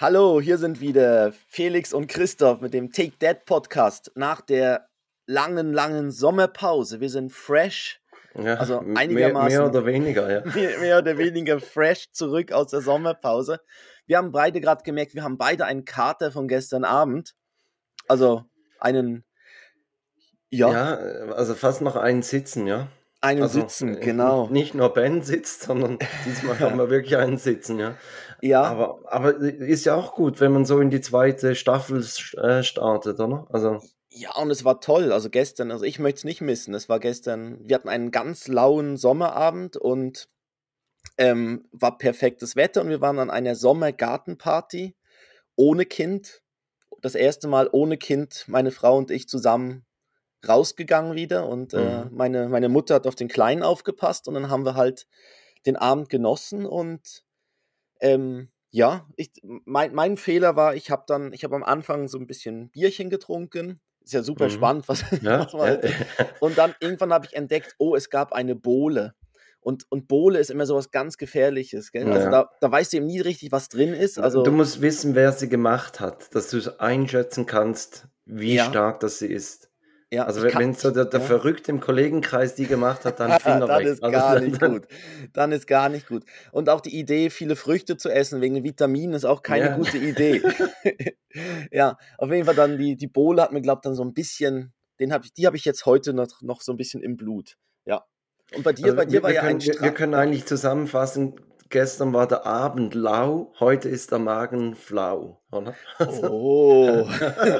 Hallo, hier sind wieder Felix und Christoph mit dem Take That Podcast nach der langen, langen Sommerpause. Wir sind fresh, Ja, also einigermaßen Mehr, mehr oder weniger, ja. mehr, mehr oder weniger fresh zurück aus der Sommerpause. Wir haben beide gerade gemerkt, wir haben beide einen Kater von gestern Abend. Also einen, ja, Ja, also fast noch einen Sitzen, ja. Einen Also Sitzen, äh, genau. Nicht nur Ben sitzt, sondern diesmal haben wir wirklich einen Sitzen, ja. Ja, Aber, aber ist ja auch gut, wenn man so in die zweite Staffel äh, startet, oder? Also, Ja, und es war toll. Also gestern, also ich möchte es nicht missen. Es war gestern, wir hatten einen ganz lauen Sommerabend und ähm, war perfektes Wetter und wir waren an einer Sommergartenparty ohne Kind. Das erste Mal ohne Kind, meine Frau und ich zusammen rausgegangen wieder und äh, Mhm. meine, meine Mutter hat auf den Kleinen aufgepasst und dann haben wir halt den Abend genossen und ähm, ja, ich, mein, mein Fehler war, ich habe dann, ich habe am Anfang so ein bisschen Bierchen getrunken. Ist ja super Mhm. spannend, was, ja, was man ja, und dann irgendwann habe ich entdeckt, oh, es gab eine Bohle. Und, und Bohle ist immer so was ganz Gefährliches. Gell? Also Ja. da, da weißt du eben nie richtig, was drin ist. Also, du musst wissen, wer sie gemacht hat, dass du einschätzen kannst, wie Ja. stark das sie ist. Ja, Also wenn, wenn so der, der ja. Verrückte im Kollegenkreis die gemacht hat, dann Finger dann weg. ist Also gar dann- nicht gut. Dann ist gar nicht gut. Und auch die Idee, viele Früchte zu essen wegen Vitaminen, ist auch keine Ja. gute Idee. ja, auf jeden Fall dann die, die Bohle hat mir, glaubt dann so ein bisschen, den hab ich, die habe ich jetzt heute noch, noch so ein bisschen im Blut. Ja. Und bei dir, Also bei dir wir, war wir ja können, ein wir, wir können eigentlich zusammenfassen, gestern war der Abend lau, heute ist der Magen flau, oder? Oh.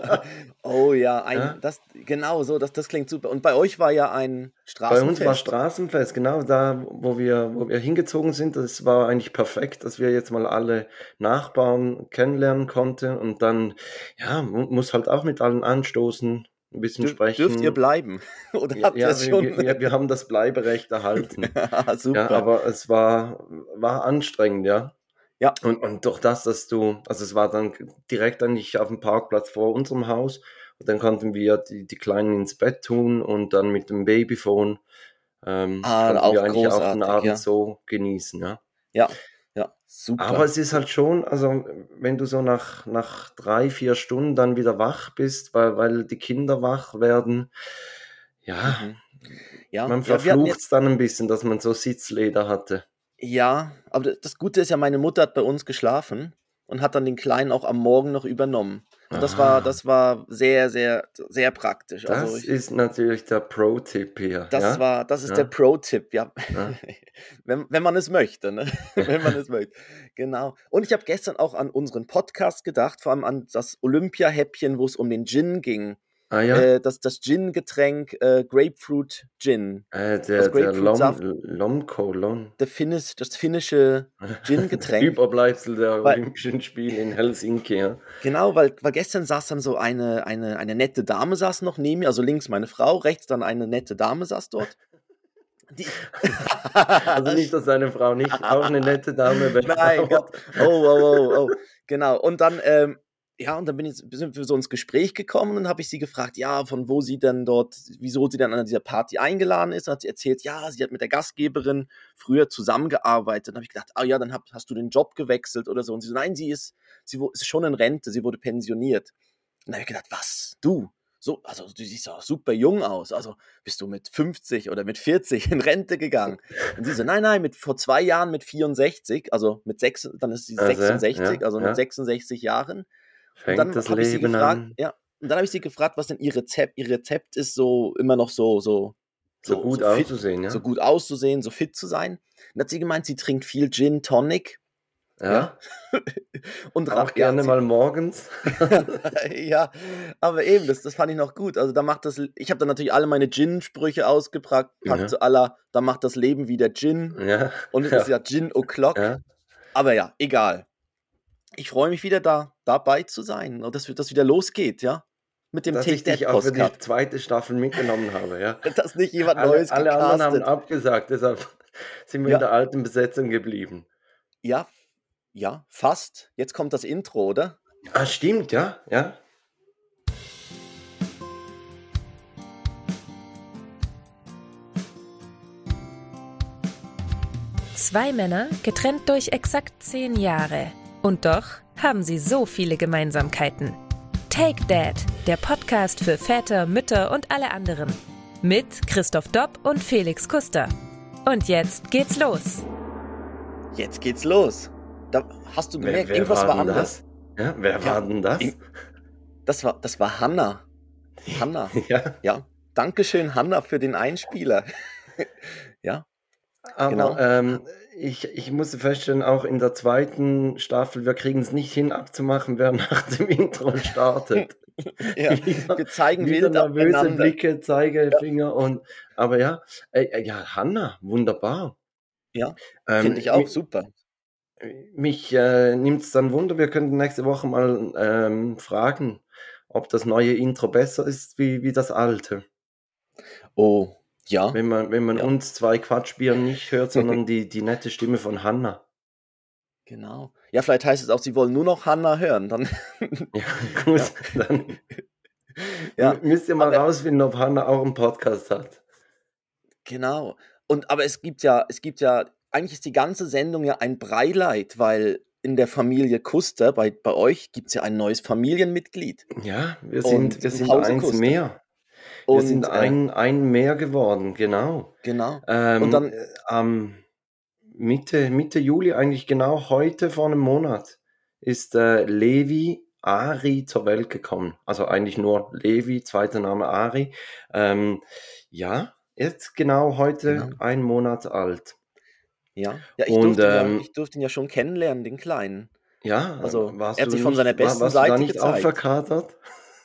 oh ja, ein, Ja? das genau so, das, das klingt super. Und bei euch war ja ein Bei uns war Straßenfest. Straßenfest, genau da, wo wir, wo wir hingezogen sind. Das war eigentlich perfekt, dass wir jetzt mal alle Nachbarn kennenlernen konnten und dann, ja, mu- muss halt auch mit allen anstoßen, ein bisschen Dür- sprechen. Dürft ihr bleiben? Oder Ja, habt ihr ja, schon? wir, wir- wir haben das Bleiberecht erhalten. Ja, super. Ja, aber es war, war anstrengend, ja. Ja. Und, und durch das, dass du, also es war dann direkt eigentlich auf dem Parkplatz vor unserem Haus und dann konnten wir die, die Kleinen ins Bett tun und dann mit dem Babyphone ähm, Ah, konnten auch wir eigentlich auch den Abend ja. so genießen, ja, ja, super. Aber es ist halt schon, also wenn du so nach, nach drei, vier Stunden dann wieder wach bist, weil, weil die Kinder wach werden, ja, Mhm. Ja, man ja, verflucht es dann ein bisschen, dass man so Sitzleder hatte. ja, aber das Gute ist ja, meine Mutter hat bei uns geschlafen und hat dann den Kleinen auch am Morgen noch übernommen. Und das war, Ah. das war sehr, sehr, sehr praktisch. Das Also ich, ist natürlich der Pro-Tipp hier. Das ja? war, das ist Ja. der Pro-Tipp, ja. Ja. wenn, wenn man es möchte, ne? wenn man es möchte. Genau. Und ich habe gestern auch an unseren Podcast gedacht, vor allem an das Olympia-Häppchen, wo es um den Gin ging. Ah ja, Äh, das das Gin-Getränk äh, Grapefruit Gin. äh, der, der. Lom, Lomco, Lom. Der Finnish, das finnische Gin-Getränk. Überbleibsel der Weil- Olympischen Spiele in Helsinki. Ja. Genau, weil, weil gestern saß dann so eine, eine, eine nette Dame saß noch neben mir, also links meine Frau, rechts dann eine nette Dame saß dort. Die Also nicht, dass seine Frau nicht auch eine nette Dame wäre. Nein, Gott. Oh, oh, oh, oh. Genau. Und dann, ähm, ja, und dann bin ich, sind wir so ins Gespräch gekommen und habe ich sie gefragt, ja, von wo sie denn dort, wieso sie dann an dieser Party eingeladen ist. Und hat sie erzählt, ja, sie hat mit der Gastgeberin früher zusammengearbeitet. Dann habe ich gedacht, ah ja, dann hab, hast du den Job gewechselt oder so. Und sie so, nein, sie ist, sie ist schon in Rente, sie wurde pensioniert. Und dann habe ich gedacht, was, du? So, also du siehst auch super jung aus. Also bist du mit 50 oder mit 40 in Rente gegangen? Und sie so, nein, nein, mit vor zwei Jahren mit 64, also mit sechs, dann ist sie Also, 66, ja, also ja. mit 66 Jahren. Fängt dann das habe ich sie Leben gefragt, an. ja, und dann habe ich sie gefragt, was denn ihr Rezept, ihr Rezept ist, so immer noch so, so, So, gut fit, auszusehen, ja. so gut auszusehen, so fit zu sein. Und dann hat sie gemeint, sie trinkt viel Gin Tonic. ja. Und Auch ja, gerne mal morgens. ja, aber eben, das, das fand ich noch gut. Also da macht das, ich habe dann natürlich alle meine Gin-Sprüche ausgepackt, packt Ja. zu aller, da macht das Leben wieder Gin. Ja. Und es ist ja Gin O'Clock. ja. Aber ja, egal. Ich freue mich wieder da, dabei zu sein und dass das wieder losgeht, ja. Mit dem Dass Take ich dich auch für die zweite Staffel mitgenommen habe, ja. Dass nicht jemand Alle, Neues alle anderen haben gecastet. abgesagt, deshalb sind wir Ja. in der alten Besetzung geblieben. Ja, ja, fast. Jetzt kommt das Intro, oder? Ah, stimmt, ja, ja. Zwei Männer, getrennt durch exakt zehn Jahre. Und doch haben sie so viele Gemeinsamkeiten. Take Dad, der Podcast für Väter, Mütter und alle anderen. Mit Christoph Dopp und Felix Kuster. Und jetzt geht's los. Jetzt geht's los. Da hast du gemerkt, wer irgendwas war anders. das? Ja, wer Ja, war denn das? Das war, das war Hanna. Hanna. Ja, Ja, Dankeschön, Hanna, für den Einspieler. Ja, aber Genau. ähm, ich, ich musste feststellen, auch in der zweiten Staffel, wir kriegen es nicht hin abzumachen, wer nach dem Intro startet. ja. Wieder- wir zeigen Wieder nervöse. Blicke, Zeigefinger und aber ja, äh, äh, ja, Hanna, wunderbar. Ja, Ähm, Finde ich auch mi- super. Mich äh, nimmt es dann Wunder, wir könnten nächste Woche mal ähm, fragen, ob das neue Intro besser ist wie, wie das alte. Oh, ja. Wenn man, wenn man Ja. uns zwei Quatschbieren nicht hört, sondern die, die nette Stimme von Hanna. Genau. Ja, vielleicht heißt es auch, sie wollen nur noch Hanna hören. Dann, Ja, gut, dann ja, müsst ihr mal aber- rausfinden, ob Hanna auch einen Podcast hat. genau. Und aber es gibt ja, es gibt ja, eigentlich ist die ganze Sendung ja ein Breileid, weil in der Familie Kuster, bei, bei euch, gibt es ja ein neues Familienmitglied. Ja, wir Und sind, wir sind eins Kuster. mehr. Wir Und sind äh, ein, ein mehr geworden, genau. genau. Ähm, Und dann- am Mitte, Mitte Juli, eigentlich genau heute vor einem Monat, ist äh, Levi Ari zur Welt gekommen. Also eigentlich nur Levi, zweiter Name Ari. Ähm, ja, jetzt genau heute Genau. ein Monat alt. Ja, ja ich, Und, durfte ihn ähm, ja, ich durfte ihn ja schon kennenlernen, den Kleinen. Ja, Also, er hat sich von nicht, seiner war- besten warst du da Seite nicht auch gezeigt. verkatert?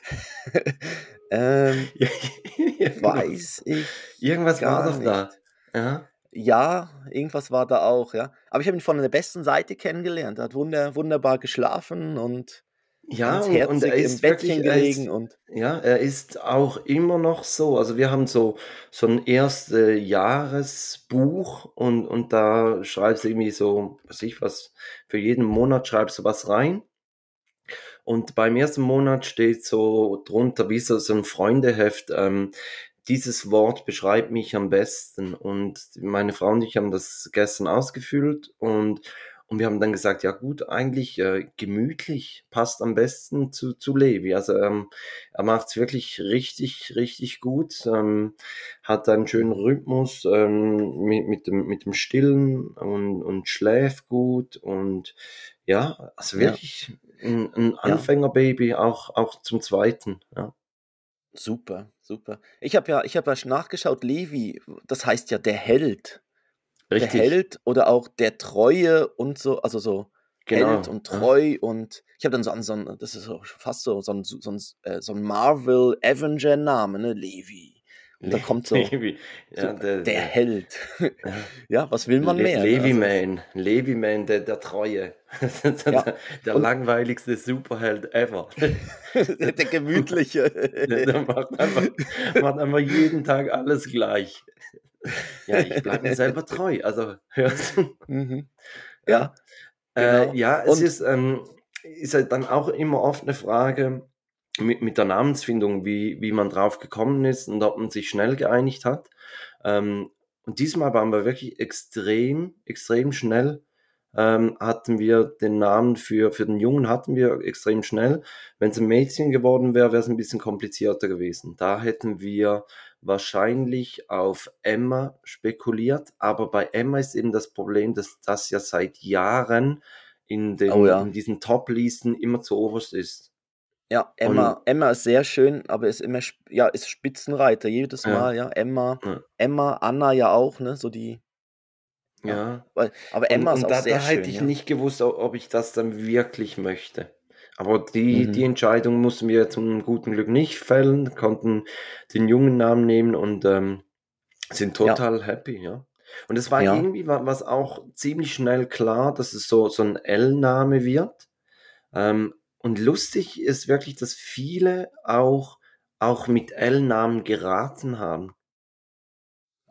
ähm, Irgendwas- weiß ich. Irgendwas war doch da. nicht. Ja. Ja, irgendwas war da auch, ja. Aber ich habe ihn von der besten Seite kennengelernt. Er hat wunder, wunderbar geschlafen und Ja, und, und er im ist Bettchen wirklich, gelegen ist, und ja, er ist auch immer noch so. Also wir haben so, so ein erste Jahresbuch und, und da schreibst du irgendwie so, was ich was, für jeden Monat schreibst du was rein. Und beim ersten Monat steht so drunter, wie so, so ein Freundeheft, ähm, dieses Wort beschreibt mich am besten. Und meine Frau und ich haben das gestern ausgefüllt und, und wir haben dann gesagt, ja gut, eigentlich äh, gemütlich passt am besten zu, zu Levi. Also ähm, er macht es wirklich richtig, richtig gut, ähm, hat einen schönen Rhythmus ähm, mit, mit, dem, mit dem Stillen und, und schläft gut und ja, also Ja. Ein, ein Anfängerbaby, auch, auch zum zweiten. Ja. super, super. Ich habe ja, ich habe ja nachgeschaut, Levi, das heißt ja der Held. Richtig, Der Held oder auch der Treue und so, also so genau. Held und ja. treu und ich habe dann so an so ein, das ist so fast so, so ein, so ein, äh, so ein Marvel Avenger Name, ne, Levi. Und da kommt so, Levi, ja, so der, der Held. ja. was will man Le mehr? Levi Also, Man, Levi Man, der, der Treue. der, Ja. der Und- langweiligste Superheld ever. der gemütliche. der, der macht, einfach, macht einfach jeden Tag alles gleich. Ja, ich bleibe mir selber treu. Also, hörst du? mhm. Ja. Ja, genau. Äh, ja, es Und- ist, ähm, ist halt dann auch immer oft eine Frage mit, mit der Namensfindung, wie, wie man drauf gekommen ist und ob man sich schnell geeinigt hat. Ähm, und diesmal waren wir wirklich extrem, extrem schnell. Ähm, hatten wir den Namen für, für den Jungen hatten wir extrem schnell. Wenn es ein Mädchen geworden wäre, wäre es ein bisschen komplizierter gewesen. Da hätten wir wahrscheinlich auf Emma spekuliert, aber bei Emma ist eben das Problem, dass das ja seit Jahren in, den, Oh ja. in diesen Top-Listen immer zu oberst ist. Ja, Emma, Emma ist sehr schön, aber ist immer, ja, ist Spitzenreiter jedes Ja. Mal, ja. Emma, Ja. Emma, Anna ja auch, ne, so die, Ja. Ja. aber Emma und, ist und auch da, sehr da schön, hätte ich ja. nicht gewusst, ob, ich das dann wirklich möchte. Aber die, Mhm. die Entscheidung mussten wir zum guten Glück nicht fällen, konnten den jungen Namen nehmen und ähm, sind Ja. total happy, ja. Und es war Ja. irgendwie wa- was auch ziemlich schnell klar, dass es so, so ein L-Name wird. Ähm, und lustig ist wirklich, dass viele auch, auch mit L-Namen geraten haben.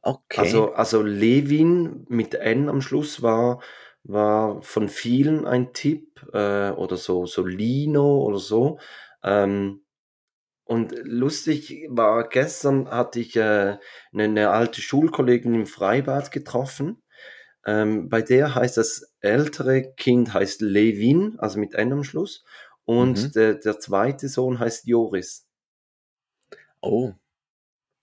Okay. Also, also Levin mit N am Schluss war, war von vielen ein Tipp äh, oder so, so Lino oder so. Ähm, und lustig war, gestern hatte ich äh, eine, eine alte Schulkollegin im Freibad getroffen Ähm, bei der heißt das ältere Kind heißt Levin, also mit N am Schluss. Und Mhm. der, der zweite Sohn heißt Joris. Oh.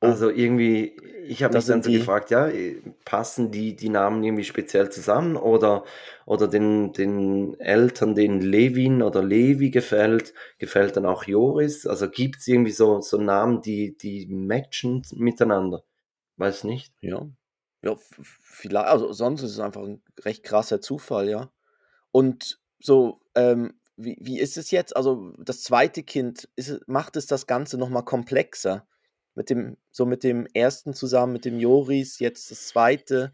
Oh. Also irgendwie, ich habe Das mich dann so die- gefragt, ja, äh, passen die, die Namen irgendwie speziell zusammen oder, oder den, den Eltern, denen Levin oder Levi gefällt, gefällt dann auch Joris? Also gibt es irgendwie so, so Namen, die, die matchen miteinander? Weiß nicht. Ja. Ja, vielleicht, also sonst ist es einfach ein recht krasser Zufall, ja. Und so, ähm, wie, wie ist es jetzt? Also das zweite Kind, ist, macht es das Ganze nochmal komplexer? Mit dem, so mit dem ersten zusammen, mit dem Joris, jetzt das zweite.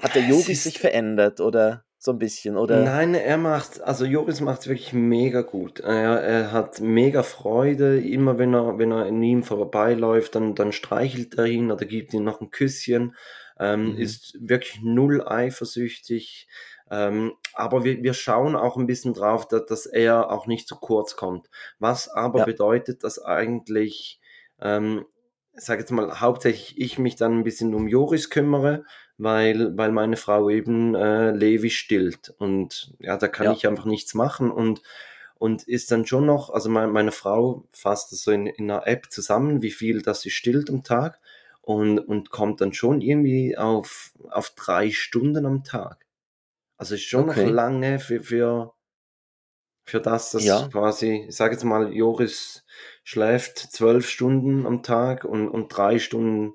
Hat der Es Joris sich verändert oder so ein bisschen? Oder? Nein, er macht, also Joris macht es wirklich mega gut. Er, er hat mega Freude, immer wenn er, wenn er an ihm vorbeiläuft, dann, dann streichelt er ihn oder gibt ihm noch ein Küsschen, ähm, Mhm. ist wirklich null eifersüchtig. Ähm, aber wir, wir schauen auch ein bisschen drauf, dass, dass er auch nicht zu kurz kommt. Was aber Ja. bedeutet, dass eigentlich, ähm, ich sage jetzt mal, hauptsächlich ich mich dann ein bisschen um Joris kümmere, weil, weil meine Frau eben äh, Levi stillt. Und ja, da kann Ja. ich einfach nichts machen und, und ist dann schon noch, also meine, meine Frau fasst das so in, in einer App zusammen, wie viel das sie stillt am Tag und, und kommt dann schon irgendwie auf, auf drei Stunden am Tag. Also ist schon Okay. noch lange für, für, für das, dass Ja. quasi, ich sage jetzt mal, Joris schläft zwölf Stunden am Tag und, und drei Stunden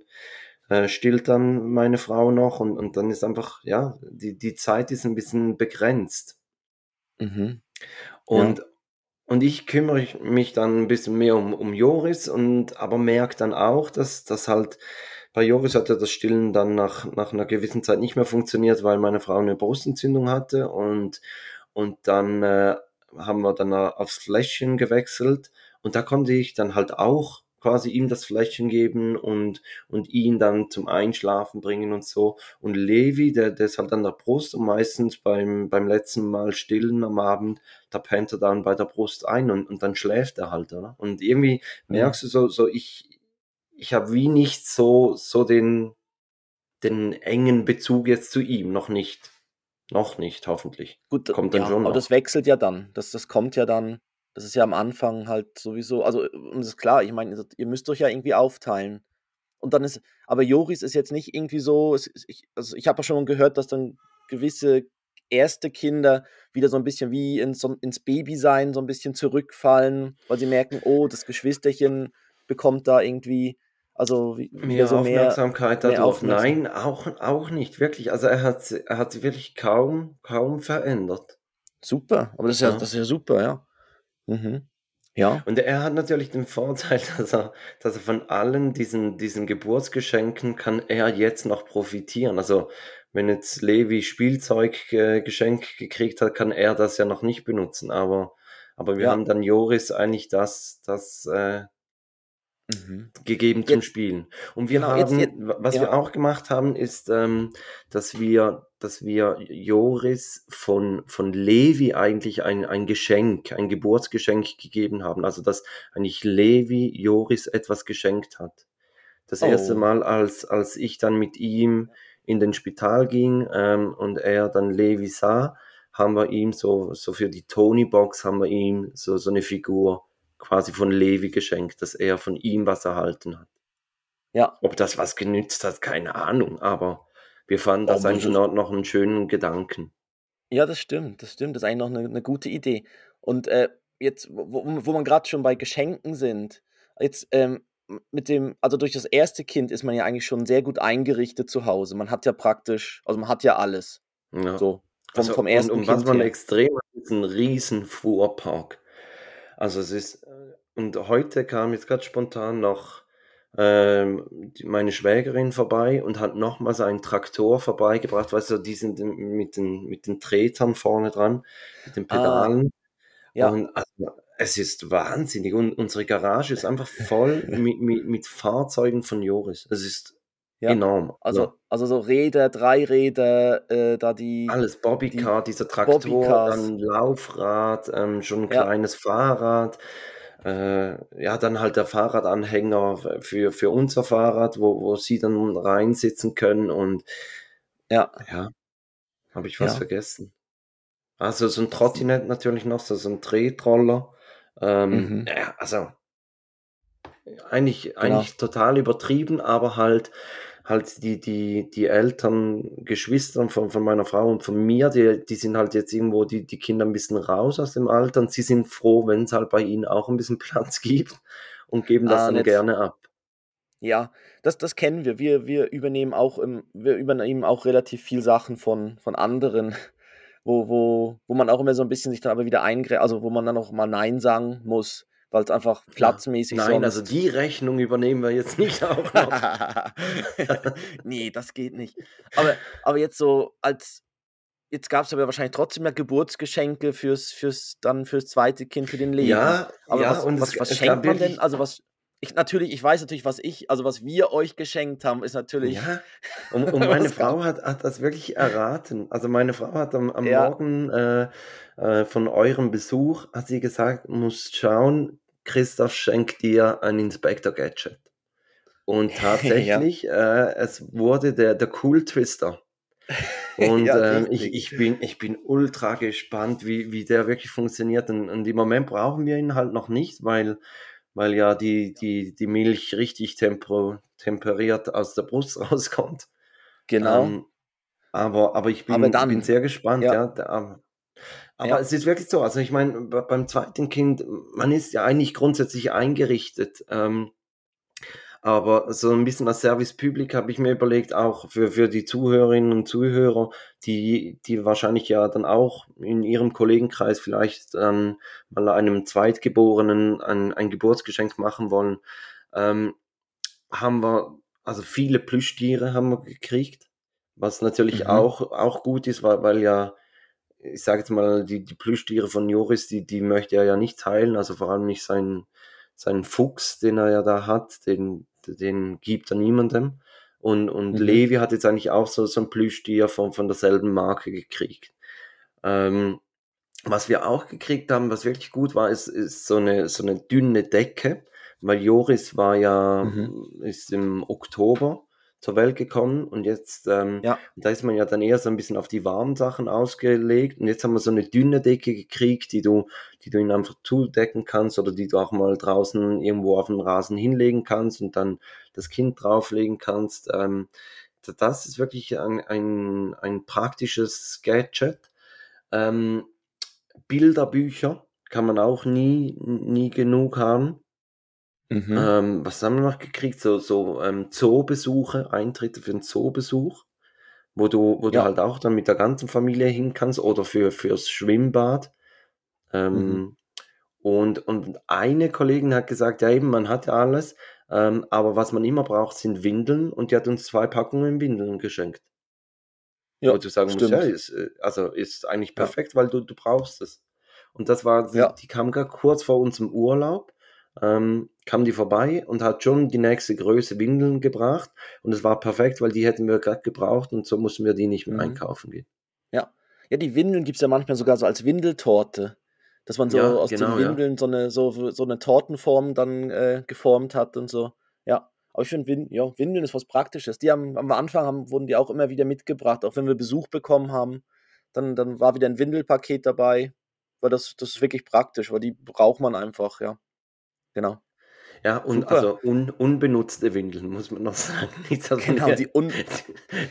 äh, stillt dann meine Frau noch und, und dann ist einfach, ja, die, die Zeit ist ein bisschen begrenzt. Mhm. Und, und ich kümmere mich dann ein bisschen mehr um, um Joris und aber merke dann auch, dass das halt bei Joris hat ja das Stillen dann nach, nach einer gewissen Zeit nicht mehr funktioniert, weil meine Frau eine Brustentzündung hatte und, und dann äh, haben wir dann äh, aufs Fläschchen gewechselt und da konnte ich dann halt auch quasi ihm das Fläschchen geben und, und ihn dann zum Einschlafen bringen und so. Und Levi, der, der ist halt an der Brust und meistens beim, beim letzten Mal stillen am Abend, da pennt er dann bei der Brust ein und, und dann schläft er halt, oder? Und irgendwie merkst du so, so ich, ich habe wie nicht so, so den, den engen Bezug jetzt zu ihm, noch nicht. Noch nicht, hoffentlich. Gut, Kommt dann ja, schon aber noch. das wechselt ja dann. Das, das kommt ja dann. Das ist ja am Anfang halt sowieso. Also, und das ist klar, ich meine, ihr müsst euch ja irgendwie aufteilen. Und dann ist, aber Joris ist jetzt nicht irgendwie so, ich, also ich habe ja schon gehört, dass dann gewisse erste Kinder wieder so ein bisschen wie ins, ins Babysein so ein bisschen zurückfallen, weil sie merken, oh, das Geschwisterchen bekommt da irgendwie, also wieder Mehr so mehr. Aufmerksamkeit mehr dadurch. Aufmerksam- Nein, auch, auch nicht, wirklich. Also er hat, er hat sich wirklich kaum, kaum verändert. Super, aber das ist ja, Ja. das ist ja super, ja. Mhm. Ja. Und er hat natürlich den Vorteil, dass er, dass er von allen diesen, diesen Geburtsgeschenken kann er jetzt noch profitieren. Also wenn jetzt Levi Spielzeug äh, gekriegt hat, kann er das ja noch nicht benutzen. Aber, aber wir Ja. haben dann Joris eigentlich das, das äh, Mhm. gegeben zum Jetzt- Spielen. Und wir genau, jetzt- haben, jetzt- was ja. wir auch gemacht haben, ist, ähm, dass wir, dass wir Joris von, von Levi eigentlich ein, ein Geschenk, ein Geburtsgeschenk gegeben haben. Also, dass eigentlich Levi Joris etwas geschenkt hat. Das Oh. erste Mal, als, als ich dann mit ihm in den Spital ging ähm, und er dann Levi sah, haben wir ihm so, so für die Tony-Box haben wir ihm so, so eine Figur quasi von Levi geschenkt, dass er von ihm was erhalten hat. Ja, Ob das was genützt hat, keine Ahnung, aber wir fanden Oh, das muss eigentlich noch, noch einen schönen Gedanken. Ja, das stimmt, das stimmt. Das ist eigentlich noch eine, eine gute Idee. Und äh, jetzt, wo, wo man gerade schon bei Geschenken sind, jetzt ähm, mit dem, also durch das erste Kind ist man ja eigentlich schon sehr gut eingerichtet zu Hause. Man hat ja praktisch, also man hat ja alles. Ja. So, vom, Also, vom ersten und, und was Kind man her. extrem hat, ist ein riesen Fuhrpark. Also es ist, und heute kam jetzt gerade spontan noch ähm, die- meine Schwägerin vorbei und hat nochmals einen Traktor vorbeigebracht, weißt du, die sind mit den, mit den Tretern vorne dran, mit den Ah, Pedalen. Ja, Und also, es ist wahnsinnig. Und unsere Garage ist einfach voll mit, mit, mit Fahrzeugen von Joris. Es ist ja. enorm. Also, also so Räder, Dreiräder, äh, da die, Alles, die Bobbycar, dieser Traktor, Bobbycars. dann Laufrad, ähm, schon ein Ja, kleines Fahrrad, äh, ja, dann halt der Fahrradanhänger für, für unser Fahrrad, wo, wo sie dann reinsitzen können und ja. ja, Habe ich was Ja. vergessen? Also so ein Trottinett natürlich noch, so, so ein Tretroller. Ähm, Mhm. ja, also eigentlich, Genau. eigentlich total übertrieben, aber halt, halt die, die, die Eltern, Geschwister von, von meiner Frau und von mir, die, die sind halt jetzt irgendwo die, die Kinder ein bisschen raus aus dem Alter und sie sind froh, wenn es halt bei ihnen auch ein bisschen Platz gibt und geben das Ah, dann nett. gerne ab. Ja, das, das kennen wir. Wir, wir übernehmen auch im, wir übernehmen auch relativ viel Sachen von, von anderen, wo, wo, wo man auch immer so ein bisschen sich dann aber wieder eingrenzt, also wo man dann auch mal Nein sagen muss, weil es einfach platzmäßig Nein, also die Rechnung übernehmen wir jetzt nicht auch noch. nee, das geht nicht. Aber, aber jetzt so als jetzt gab es aber wahrscheinlich trotzdem ja Geburtsgeschenke fürs, fürs dann fürs zweite Kind, für den Leben. Ja, aber ja, was, und was, was schenkt man denn? Also was ich natürlich, ich weiß natürlich, was ich, also was wir euch geschenkt haben, ist natürlich. ja, und, und meine Frau hat, hat das wirklich erraten. Also meine Frau hat am, am Ja, Morgen äh, äh, von eurem Besuch, hat sie gesagt, musst schauen, Christoph schenkt dir ein Inspector Gadget. Und ja, tatsächlich, äh, es wurde der, der Cool Twister. Und ja, ähm, ich, ich, bin, ich bin ultra gespannt, wie, wie der wirklich funktioniert. Und, und im Moment brauchen wir ihn halt noch nicht, weil, weil ja die, die, die Milch richtig tempo, temperiert aus der Brust rauskommt. Genau. Ähm, aber, aber ich Aber bin, bin dann, sehr gespannt, ja, ja. Da- Aber, aber ja, es ist wirklich so, also ich meine, be- beim zweiten Kind, man ist ja eigentlich grundsätzlich eingerichtet. Ähm, aber so ein bisschen als Service Public habe ich mir überlegt, auch für, für die Zuhörerinnen und Zuhörer, die, die wahrscheinlich ja dann auch in ihrem Kollegenkreis vielleicht ähm, mal einem Zweitgeborenen ein, ein Geburtsgeschenk machen wollen, ähm, haben wir, also viele Plüschtiere haben wir gekriegt, was natürlich mhm, auch, auch gut ist, weil, weil ja, ich sage jetzt mal, die, die Plüschtiere von Joris, die, die möchte er ja nicht teilen, also vor allem nicht seinen, seinen Fuchs, den er ja da hat, den, den gibt er niemandem. Und, und mhm, Levi hat jetzt eigentlich auch so, so ein Plüschtier von, von derselben Marke gekriegt. Ähm, was wir auch gekriegt haben, was wirklich gut war, ist, ist so, eine, so eine dünne Decke, weil Joris war ja, mhm. ist im Oktober zur Welt gekommen und jetzt, ähm, Ja, da ist man ja dann eher so ein bisschen auf die warmen Sachen ausgelegt und jetzt haben wir so eine dünne Decke gekriegt, die du, die du ihn einfach zudecken kannst oder die du auch mal draußen irgendwo auf den Rasen hinlegen kannst und dann das Kind drauflegen kannst. Ähm, das ist wirklich ein, ein, ein praktisches Gadget. Ähm, Bilderbücher kann man auch nie, nie genug haben. Mhm. Ähm, was haben wir noch gekriegt? So, so ähm, Zoobesuche, Eintritte für einen Zoobesuch, wo du, wo du Ja, halt auch dann mit der ganzen Familie hin kannst oder für, fürs Schwimmbad. mhm. Ähm, und, und eine Kollegin hat gesagt, ja eben, man hat ja alles, ähm, aber was man immer braucht, sind Windeln und die hat uns zwei Packungen Windeln geschenkt. Wo Ja, du sagen musst, ja, stimmt. ist, äh, also ist eigentlich Ja, perfekt, weil du, du brauchst es. Und das war, die, ja, die kam gerade kurz vor unserem Urlaub, ähm, kam die vorbei und hat schon die nächste Größe Windeln gebracht. Und es war perfekt, weil die hätten wir gerade gebraucht und so mussten wir die nicht mehr mhm. einkaufen gehen. Ja. Ja, die Windeln gibt es ja manchmal sogar so als Windeltorte. Dass man so Ja, aus den genau, ja. Windeln so eine, so, so eine Tortenform dann äh, geformt hat und so. Ja. Aber ich finde, Win ja, Windeln ist was Praktisches. Die haben am Anfang haben, wurden die auch immer wieder mitgebracht, auch wenn wir Besuch bekommen haben. Dann, dann war wieder ein Windelpaket dabei. Weil das, das ist wirklich praktisch, weil die braucht man einfach, ja. Genau. Ja, und Super. also un, unbenutzte Windeln, muss man noch sagen. Nicht, dass Genau, die un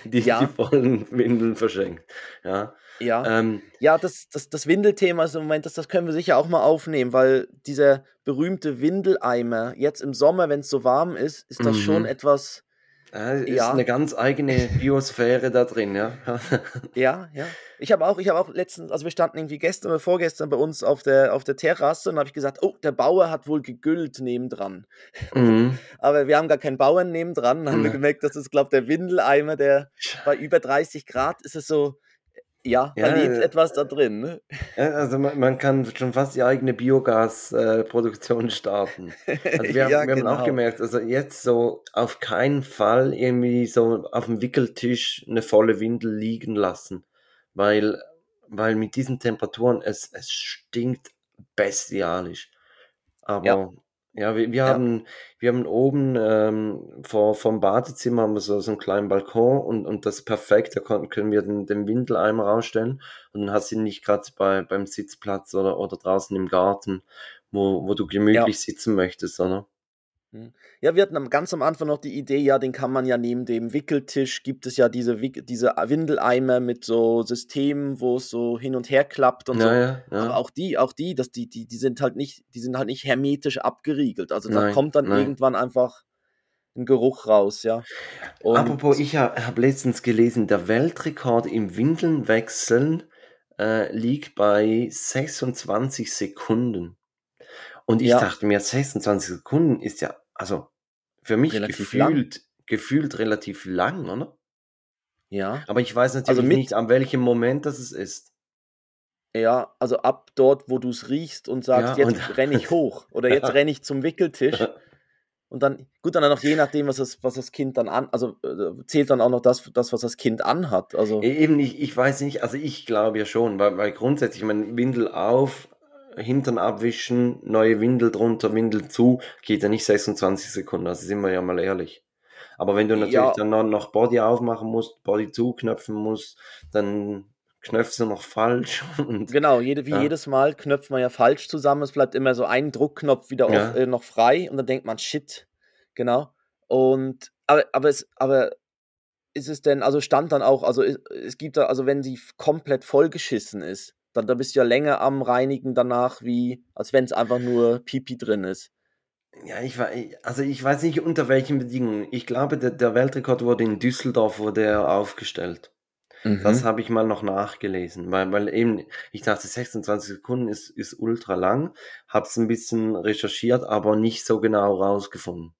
die, die ja, vollen Windeln verschenkt. Ja, ja. ähm, Ja, das, das, das Windelthema ist im Moment, das, das können wir sicher auch mal aufnehmen, weil dieser berühmte Windeleimer, jetzt im Sommer, wenn es so warm ist, ist das schon mhm. etwas, Äh, ist ja, eine ganz eigene Biosphäre da drin, ja. ja, ja. Ich habe auch, ich habe auch letztens, also wir standen irgendwie gestern oder vorgestern bei uns auf der, auf der Terrasse und habe ich gesagt, oh, der Bauer hat wohl gegüllt nebendran. mhm. Aber wir haben gar keinen Bauern nebendran. Dann haben wir Ja. gemerkt, das ist, glaube ich, der Windeleimer, der bei über 30 Grad ist es so, ja, da Ja, lebt äh, etwas da drin. Ne? ja, also man, man kann schon fast die eigene Biogasproduktion starten. Also wir, ja, haben- wir haben auch genau. gemerkt, also jetzt so auf keinen Fall irgendwie so auf dem Wickeltisch eine volle Windel liegen lassen, weil, weil mit diesen Temperaturen es, es stinkt bestialisch. Aber Ja, wir, wir, Ja. haben, wir haben oben ähm, vor, vom Badezimmer haben wir so, so einen kleinen Balkon und, und das ist perfekt, da kon- können wir den, den Windeleimer rausstellen und dann hast du ihn nicht gerade bei, beim Sitzplatz oder, oder draußen im Garten, wo, wo du gemütlich sitzen möchtest, oder? Ja, wir hatten ganz am Anfang noch die Idee, ja, den kann man ja neben dem Wickeltisch, gibt es ja diese, diese Windeleimer mit so Systemen, wo es so hin und her klappt und so. Ja, ja, Aber ja. auch die, auch die, dass die, die, die sind halt nicht, die sind halt nicht hermetisch abgeriegelt. Also da Nein, kommt dann nein. irgendwann einfach ein Geruch raus, ja. Und Apropos, ich habe hab letztens gelesen, der Weltrekord im Windeln wechseln äh, liegt bei 26 Sekunden. Und ich Ja. dachte mir, 26 Sekunden ist ja, also für mich Relativ lang. gefühlt, gefühlt relativ lang, oder? ja, Aber ich weiß natürlich Also mit- nicht, an welchem Moment das es ist. ja, also ab dort, wo du es riechst und sagst, Ja, jetzt renne ich hoch oder jetzt renne ich zum Wickeltisch. Und dann, gut, dann noch je nachdem, was das, was das Kind dann an, also äh, zählt dann auch noch das, das, was das Kind anhat. Also, Eben, ich, ich weiß nicht, also ich glaube ja schon, weil, weil grundsätzlich, ich meine, Windel auf, Hintern abwischen, neue Windel drunter, Windel zu, geht ja nicht 26 Sekunden, also sind wir ja mal ehrlich. Aber wenn du natürlich Ja. dann noch, Body aufmachen musst, Body zuknöpfen musst, dann knöpfst du noch falsch und Genau, jede, wie Ja. jedes Mal knöpft man ja falsch zusammen. Es bleibt immer so ein Druckknopf wieder Ja. auf, äh, noch frei und dann denkt man, shit, genau. Und aber, aber es, aber ist es denn, also stand dann auch, also es, gibt da, also wenn sie komplett vollgeschissen ist, dann da bist du ja länger am Reinigen danach, wie als wenn es einfach nur Pipi drin ist. Ja, ich war, also ich weiß nicht unter welchen Bedingungen. Ich glaube, der, der Weltrekord wurde in Düsseldorf wurde er aufgestellt. Das habe ich mal noch nachgelesen, weil, weil eben, ich dachte, 26 Sekunden ist, ist ultra lang, hab's ein bisschen recherchiert, aber nicht so genau rausgefunden.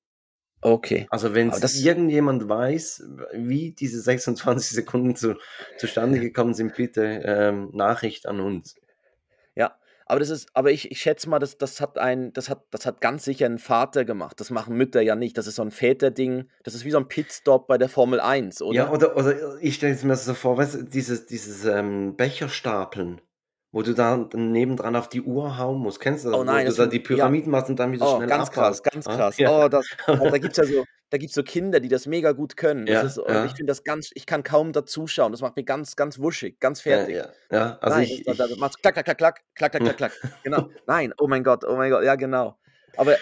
Okay. Also wenn irgendjemand weiß, wie diese 26 Sekunden zu, zustande gekommen sind, bitte ähm, Nachricht an uns. Ja, aber das ist, aber ich, ich schätze mal, das, das hat ein, das hat, das hat ganz sicher ein Vater gemacht. Das machen Mütter ja nicht. Das ist so ein Väterding. Das ist wie so ein Pitstop bei der Formel 1, oder? Ja, oder, oder ich stelle es mir so vor, weißt du, dieses, dieses ähm, Becherstapeln, wo du da dann nebendran auf die Uhr hauen musst. Kennst du das? Oh nein, wo das du da die Pyramiden machst und dann wieder Oh, schnell ganz krass, abhaust. ganz Ah, krass. Ja. Oh, das, da, da gibt es ja so, da gibt's so Kinder, die das mega gut können. Das Ja, ist, ja. Ich finde das ganz, ich kann kaum dazuschauen. Das macht mich ganz, ganz wuschig, ganz fertig. Ja, ja, ja, also Nein, ich, das, da, ich, da macht's klack, klack, klack, klack, klack, klack, klack, klack. Genau. Nein, oh mein Gott, oh mein Gott, ja, genau. Aber,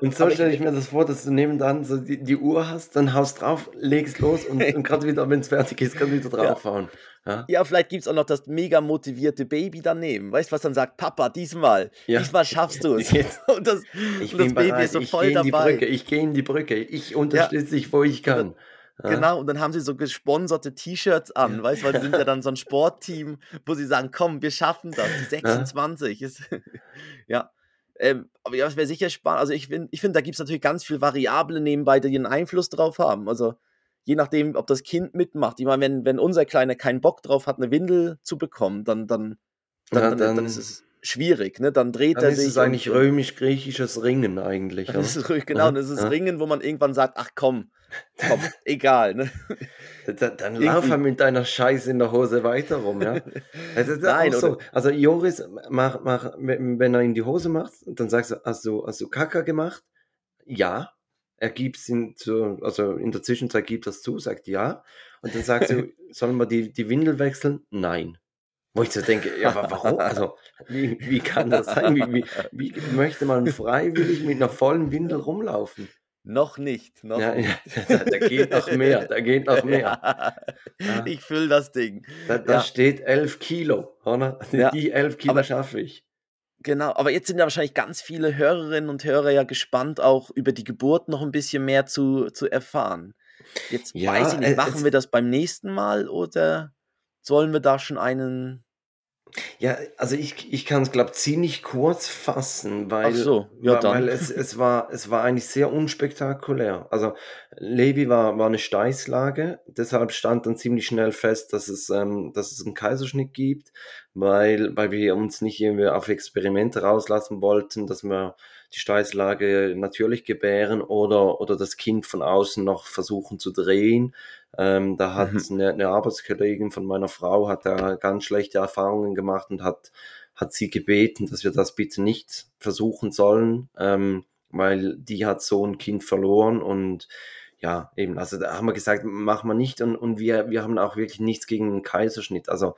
und so stelle ich mir das vor, dass du nebendran so die, die Uhr hast, dann haust drauf, legst los und, und gerade wieder, wenn es fertig ist, kannst du wieder Ja. draufhauen. Ja. Ja, vielleicht gibt es auch noch das mega motivierte Baby daneben. Weißt du, was dann sagt, Papa, diesmal, Ja. diesmal schaffst du es. Jetzt. Und das, Ich und das Baby bereit, ist so ich voll in die dabei. Brücke, ich gehe in die Brücke, ich unterstütze dich, wo ich kann. Ja. Genau, und dann haben sie so gesponserte T-Shirts an, Ja. weißt du, weil sie sind ja dann so ein Sportteam, wo sie sagen, komm, wir schaffen das, die 26 ist, ja. Ähm, aber ja, es wäre sicher spannend. Also ich finde, ich find, da gibt es natürlich ganz viele Variablen nebenbei, die einen Einfluss drauf haben. Also je nachdem, ob das Kind mitmacht. Ich meine, wenn, wenn unser Kleiner keinen Bock drauf hat, eine Windel zu bekommen, dann, dann, dann, Ja, dann, dann, dann- ist es schwierig, ne? Dann dreht Dann er ist sich. es eigentlich und- römisch-griechisches Ringen eigentlich. Dann oder? ist es ruhig, genau, Ja, es ist. Ringen, wo man irgendwann sagt, ach komm, komm, egal, ne? Da, dann lauf halt mit deiner Scheiße in der Hose weiter rum, ja. Also, Nein, so. also Joris, mach, mach, wenn er in die Hose macht, dann sagst du, hast du, hast du Kacker gemacht? Ja. Er gibt es in, zu, also in der Zwischenzeit gibt das zu, sagt ja. Und dann sagst du, sollen wir die, die Windel wechseln? Nein. Wo ich so denke, ja, aber warum? Also, wie, wie kann das sein? Wie, wie, wie möchte man freiwillig mit einer vollen Windel rumlaufen? Noch nicht, noch Ja, nicht. ja, da, da geht noch mehr, da geht noch mehr. Ja. Ich fülle das Ding. Da, da steht 11 Kilo, oder? Die 11 Kilo schaffe ich. Genau, aber jetzt sind ja wahrscheinlich ganz viele Hörerinnen und Hörer ja gespannt, auch über die Geburt noch ein bisschen mehr zu, zu erfahren. Jetzt weiß ich äh, nicht, machen es- wir das beim nächsten Mal oder sollen wir da schon einen. Ja, also ich, ich kann es, glaube ziemlich kurz fassen, weil, so, ja weil es, es, war, es war eigentlich sehr unspektakulär. Also Levi war, war eine Steißlage, deshalb stand dann ziemlich schnell fest, dass es, ähm, dass es einen Kaiserschnitt gibt, weil, weil wir uns nicht irgendwie auf Experimente rauslassen wollten, dass wir die Steißlage natürlich gebären oder, oder das Kind von außen noch versuchen zu drehen. Ähm, da hat Mhm. eine, eine Arbeitskollegin von meiner Frau hat da ganz schlechte Erfahrungen gemacht und hat, hat sie gebeten, dass wir das bitte nicht versuchen sollen. Ähm, weil die hat so ein Kind verloren und ja, eben, also da haben wir gesagt, machen wir nicht und, und wir, wir haben auch wirklich nichts gegen einen Kaiserschnitt. Also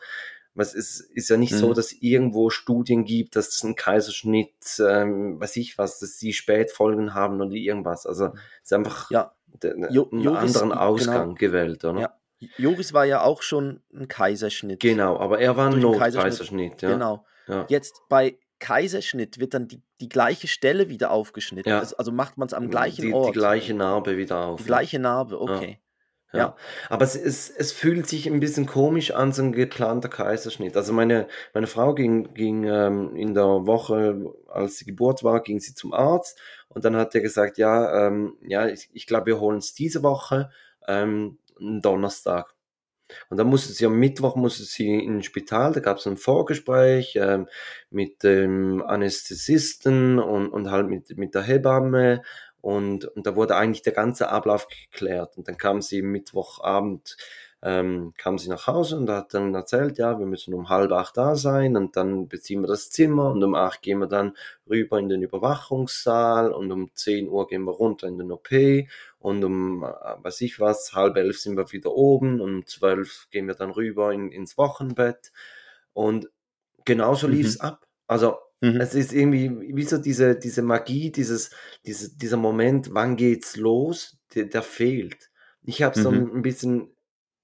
was ist, ist ja nicht mhm. so, dass irgendwo Studien gibt, dass ein Kaiserschnitt, ähm, weiß ich was, dass die Spätfolgen haben oder irgendwas. Also es ist einfach ja. einen Joris, anderen genau. Ausgang genau. gewählt, oder? Ja. Joris war ja auch schon ein Kaiserschnitt. Genau, aber er war ein Notkaiserschnitt. Ja. Genau. Ja. Jetzt bei Kaiserschnitt wird dann die, die gleiche Stelle wieder aufgeschnitten. Ja. Also, also, macht man es am gleichen die, Ort. Die gleiche Narbe wieder auf. Die gleiche Narbe, okay. Ja. ja. Aber es, es, es fühlt sich ein bisschen komisch an, so ein geplanter Kaiserschnitt. Also meine, meine Frau ging, ging ähm, in der Woche, als die Geburt war, ging sie zum Arzt und dann hat er gesagt, ja, ähm, ja, ich, ich glaube, wir holen es diese Woche, ähm, Donnerstag. Und dann musste sie am Mittwoch musste sie ins Spital, da gab es ein Vorgespräch ähm, mit dem Anästhesisten und, und halt mit, mit der Hebamme und, und da wurde eigentlich der ganze Ablauf geklärt. Und dann kam sie Mittwochabend, ähm, kam sie nach Hause und hat dann erzählt, ja, wir müssen um halb acht da sein und dann beziehen wir das Zimmer und um acht gehen wir dann rüber in den Überwachungssaal und um zehn Uhr gehen wir runter in den OP und um, äh, weiß ich was, halb elf sind wir wieder oben und um zwölf gehen wir dann rüber in, ins Wochenbett und genauso mhm. lief es ab. Also mhm. es ist irgendwie wie so diese, diese Magie, dieses, diese, dieser Moment, wann geht's los, der, der fehlt. Ich habe so mhm. ein bisschen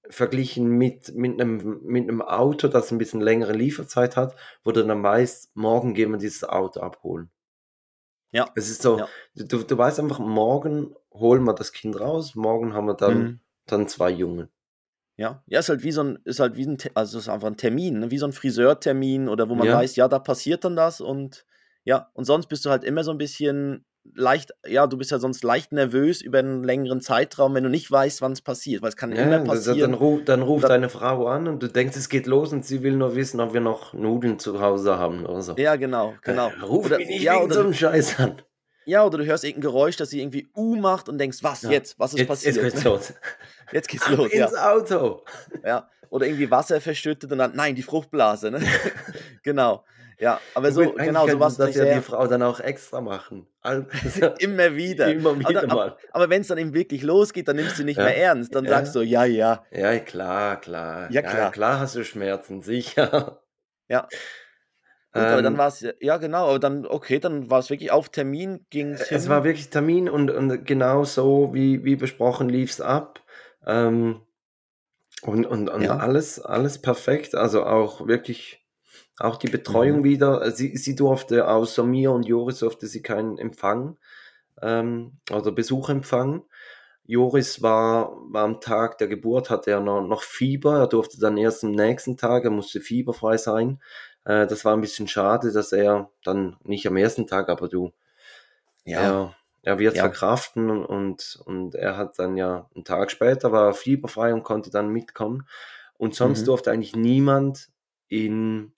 verglichen mit, mit, einem, mit einem Auto, das ein bisschen längere Lieferzeit hat, wo du dann weißt, morgen gehen wir dieses Auto abholen. Ja. Es ist so, ja. du, du weißt einfach, morgen holen wir das Kind raus, morgen haben wir dann, mhm. dann zwei Jungen. Ja, ja, ist halt wie so ein, ist halt wie ein, also ist einfach ein Termin, ne? wie so ein Friseurtermin oder wo man ja. weiß, ja, da passiert dann das und ja, und sonst bist du halt immer so ein bisschen leicht, ja, du bist ja sonst leicht nervös über einen längeren Zeitraum, wenn du nicht weißt, wann es passiert, weil es kann ja, immer passieren. Dann, ruf, dann ruft dann, deine Frau an und du denkst, es geht los und sie will nur wissen, ob wir noch Nudeln zu Hause haben oder so. Ja, genau, genau. Äh, ruf oder, mich nicht ja, wegen so einem Scheiß an. Ja, oder du hörst irgendein Geräusch, das sie irgendwie U macht und denkst, was ja. jetzt? Was ist jetzt, passiert? Jetzt geht's los. Jetzt geht's los. Ins ja. Auto. Ja. Oder irgendwie Wasser verschüttet und dann, nein, die Fruchtblase. Ne? genau. Ja, aber so, genau, so was das ja die Frau dann auch extra machen. immer wieder. Immer wieder aber, mal. Aber, wenn es dann eben wirklich losgeht, dann nimmst du nicht ja. mehr ernst. Dann ja. sagst du, ja, ja. Ja, klar, klar. Ja, klar. Ja, klar hast du Schmerzen, sicher. Ja. Gut, aber dann ähm, war es, ja genau, aber dann, okay, dann war es wirklich auf Termin, ging es Es war wirklich Termin und, und genau so, wie, wie besprochen, lief es ab. Ähm, und und, und ja. alles, alles perfekt, also auch wirklich, auch die Betreuung mhm. wieder. Sie, sie durfte außer mir und Joris durfte sie keinen Empfang ähm, oder Besuch empfangen. Joris war, war am Tag der Geburt, hatte er noch, noch Fieber, er durfte dann erst am nächsten Tag, er musste fieberfrei sein. Äh, das war ein bisschen schade, dass er dann nicht am ersten Tag, aber du, ja, er, er wird ja. verkraften und, und, und er hat dann ja einen Tag später war fieberfrei und konnte dann mitkommen. Und sonst mhm. durfte eigentlich niemand in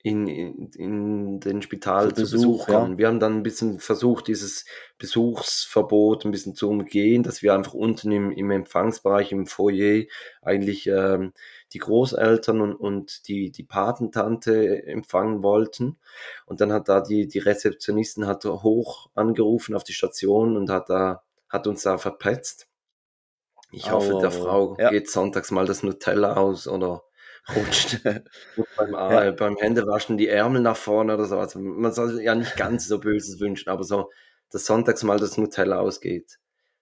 in, in, in den Spital zu, zu Besuch, kommen. Ja. Wir haben dann ein bisschen versucht, dieses Besuchsverbot ein bisschen zu umgehen, dass wir einfach unten im, im Empfangsbereich, im Foyer eigentlich ähm, die Großeltern und, und die, die Patentante empfangen wollten. Und dann hat da die, die Rezeptionistin hat hoch angerufen auf die Station und hat da, hat uns da verpetzt. Ich hoffe, oh, der Frau ja. geht sonntags mal das Nutella aus oder rutscht beim, ja. beim Händewaschen die Ärmel nach vorne oder so. Also man soll ja nicht ganz so Böses wünschen, aber so, dass sonntags mal das Nutella ausgeht.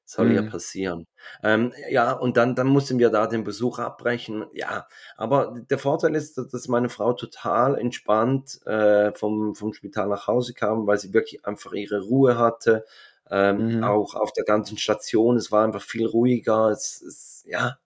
Soll mhm. ja passieren. Ähm, ja, und dann, dann mussten wir da den Besuch abbrechen. Ja, aber der Vorteil ist, dass meine Frau total entspannt äh, vom, vom Spital nach Hause kam, weil sie wirklich einfach ihre Ruhe hatte. Ähm, mhm. Auch auf der ganzen Station, es war einfach viel ruhiger. Es, es, ja.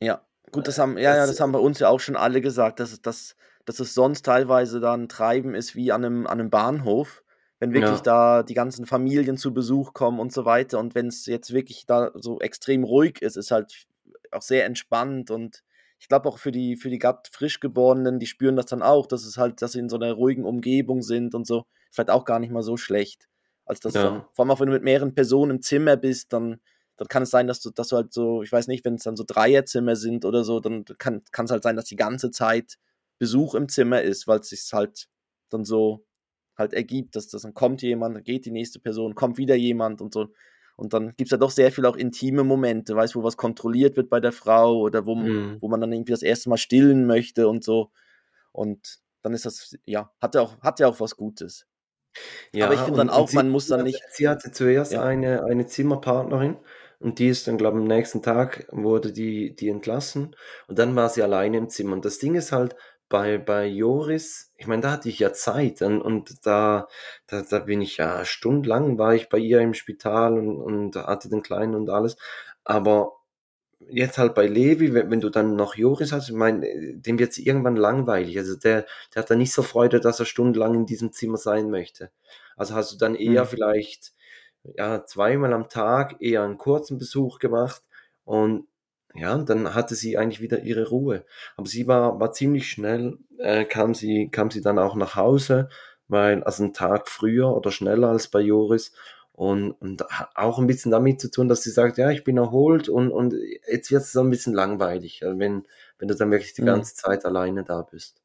Ja, Gut, das haben, ja, ja, das haben bei uns ja auch schon alle gesagt, dass, dass, dass es sonst teilweise dann Treiben ist wie an einem, an einem Bahnhof, wenn wirklich ja. da die ganzen Familien zu Besuch kommen und so weiter. Und wenn es jetzt wirklich da so extrem ruhig ist, ist halt auch sehr entspannt und ich glaube auch für die, für die gerade Frischgeborenen, die spüren das dann auch, dass es halt, dass sie in so einer ruhigen Umgebung sind und so, vielleicht auch gar nicht mal so schlecht. Als das ja. dann, vor allem auch wenn du mit mehreren Personen im Zimmer bist, dann dann kann es sein, dass du, dass du halt so, ich weiß nicht, wenn es dann so Dreierzimmer sind oder so, dann kann es halt sein, dass die ganze Zeit Besuch im Zimmer ist, weil es sich halt dann so halt ergibt, dass das dann kommt jemand, dann geht die nächste Person, kommt wieder jemand und so. Und dann gibt es ja doch sehr viel auch intime Momente, weißt wo was kontrolliert wird bei der Frau oder wo, mhm. wo man dann irgendwie das erste Mal stillen möchte und so. Und dann ist das, ja, hat ja auch, hat ja auch was Gutes. Ja, Aber ich finde dann auch, man muss dann nicht. Sie hatte zuerst ja. eine, eine Zimmerpartnerin und die ist dann, glaube ich, am nächsten Tag wurde die, die entlassen und dann war sie alleine im Zimmer. Und das Ding ist halt, bei, bei Joris, ich meine, da hatte ich ja Zeit und, und da, da, da bin ich ja stundenlang war ich bei ihr im Spital und, und hatte den Kleinen und alles. Aber jetzt halt bei Levi, wenn, wenn du dann noch Joris hast, ich meine, dem wird es irgendwann langweilig. Also der, der hat da nicht so Freude, dass er stundenlang in diesem Zimmer sein möchte. Also hast du dann eher mhm. vielleicht ja, zweimal am Tag eher einen kurzen Besuch gemacht und ja, dann hatte sie eigentlich wieder ihre Ruhe. Aber sie war, war ziemlich schnell, äh, kam, sie, kam sie dann auch nach Hause, weil, also einen Tag früher oder schneller als bei Joris. Und, und auch ein bisschen damit zu tun, dass sie sagt, ja, ich bin erholt und, und jetzt wird es so ein bisschen langweilig, äh, wenn, wenn du dann wirklich die mhm. ganze Zeit alleine da bist.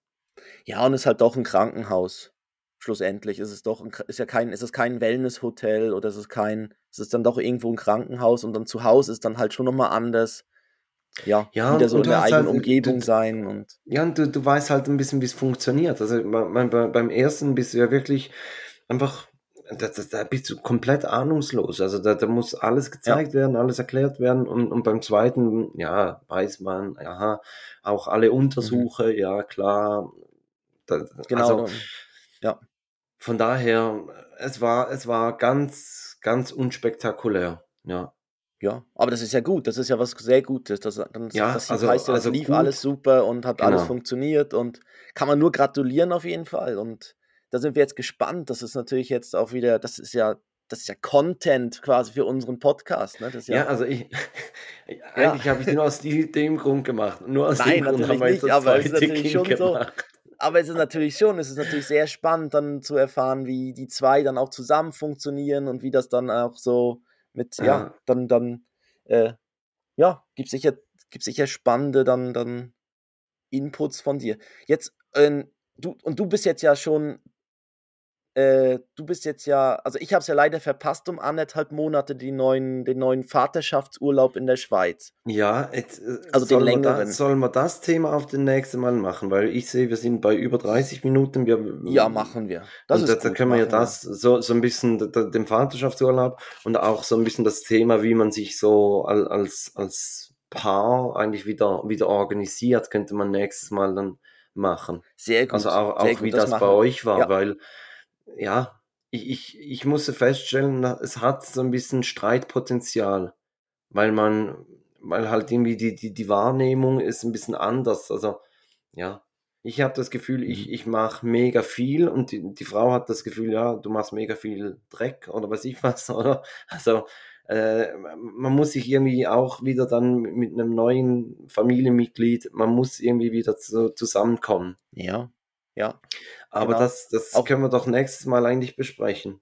Ja, und es ist halt doch ein Krankenhaus. Schlussendlich ist es doch, ein, ist ja kein, ist es kein Wellnesshotel oder ist es kein, ist es dann doch irgendwo ein Krankenhaus und dann zu Hause ist dann halt schon nochmal anders ja, ja wieder so in der eigenen halt, Umgebung du, sein. Und ja, und du, du weißt halt ein bisschen, wie es funktioniert. Also bei, bei, beim ersten bist du ja wirklich einfach, da, da, da bist du komplett ahnungslos. Also da, da muss alles gezeigt ja. werden, alles erklärt werden. Und, und beim zweiten, ja, weiß man, aha, auch alle Untersuche, mhm. ja, klar. Da, genau. Also, ja. Von daher, es war, es war ganz, ganz unspektakulär, ja. Ja, aber das ist ja gut. Das ist ja was sehr Gutes. Das, dann, ja, das also, heißt ja, das also lief gut. alles super und hat genau. alles funktioniert und kann man nur gratulieren auf jeden Fall. Und da sind wir jetzt gespannt. Das ist natürlich jetzt auch wieder, das ist ja, das ist ja Content quasi für unseren Podcast. Ne? ja, ja, also ich, eigentlich habe ich den nur aus dem Grund gemacht. Nur aus Nein, dem Grund haben wir nicht, aber es ist natürlich schon gemacht. so. Aber es ist natürlich schon, es ist natürlich sehr spannend, dann zu erfahren, wie die zwei dann auch zusammen funktionieren und wie das dann auch so mit, ja, ja dann, dann, äh, ja, gibt sicher, gibt sicher spannende dann, dann Inputs von dir. Jetzt, äh, du, und du bist jetzt ja schon äh, du bist jetzt ja, also ich habe es ja leider verpasst um anderthalb Monate die neuen, den neuen Vaterschaftsurlaub in der Schweiz. Ja, jetzt, äh, also den längeren. Da, sollen wir das Thema auf den nächsten Mal machen, weil ich sehe, wir sind bei über 30 Minuten. Wir, ja, machen wir. Das und ist da, da können wir ja das, so, so ein bisschen den Vaterschaftsurlaub und auch so ein bisschen das Thema, wie man sich so als, als Paar eigentlich wieder, wieder organisiert, könnte man nächstes Mal dann machen. Sehr gut. Also auch, auch gut, wie das, das bei euch war, ja. weil ja, ich, ich, ich musste feststellen, es hat so ein bisschen Streitpotenzial, weil man, weil halt irgendwie die, die, die Wahrnehmung ist ein bisschen anders. Also, ja, ich habe das Gefühl, ich, mhm. ich mache mega viel und die, die Frau hat das Gefühl, ja, du machst mega viel Dreck oder was ich was, oder? Also, äh, man muss sich irgendwie auch wieder dann mit einem neuen Familienmitglied, man muss irgendwie wieder zu, zusammenkommen. Ja, ja. Aber genau. das, das auch, können wir doch nächstes Mal eigentlich besprechen.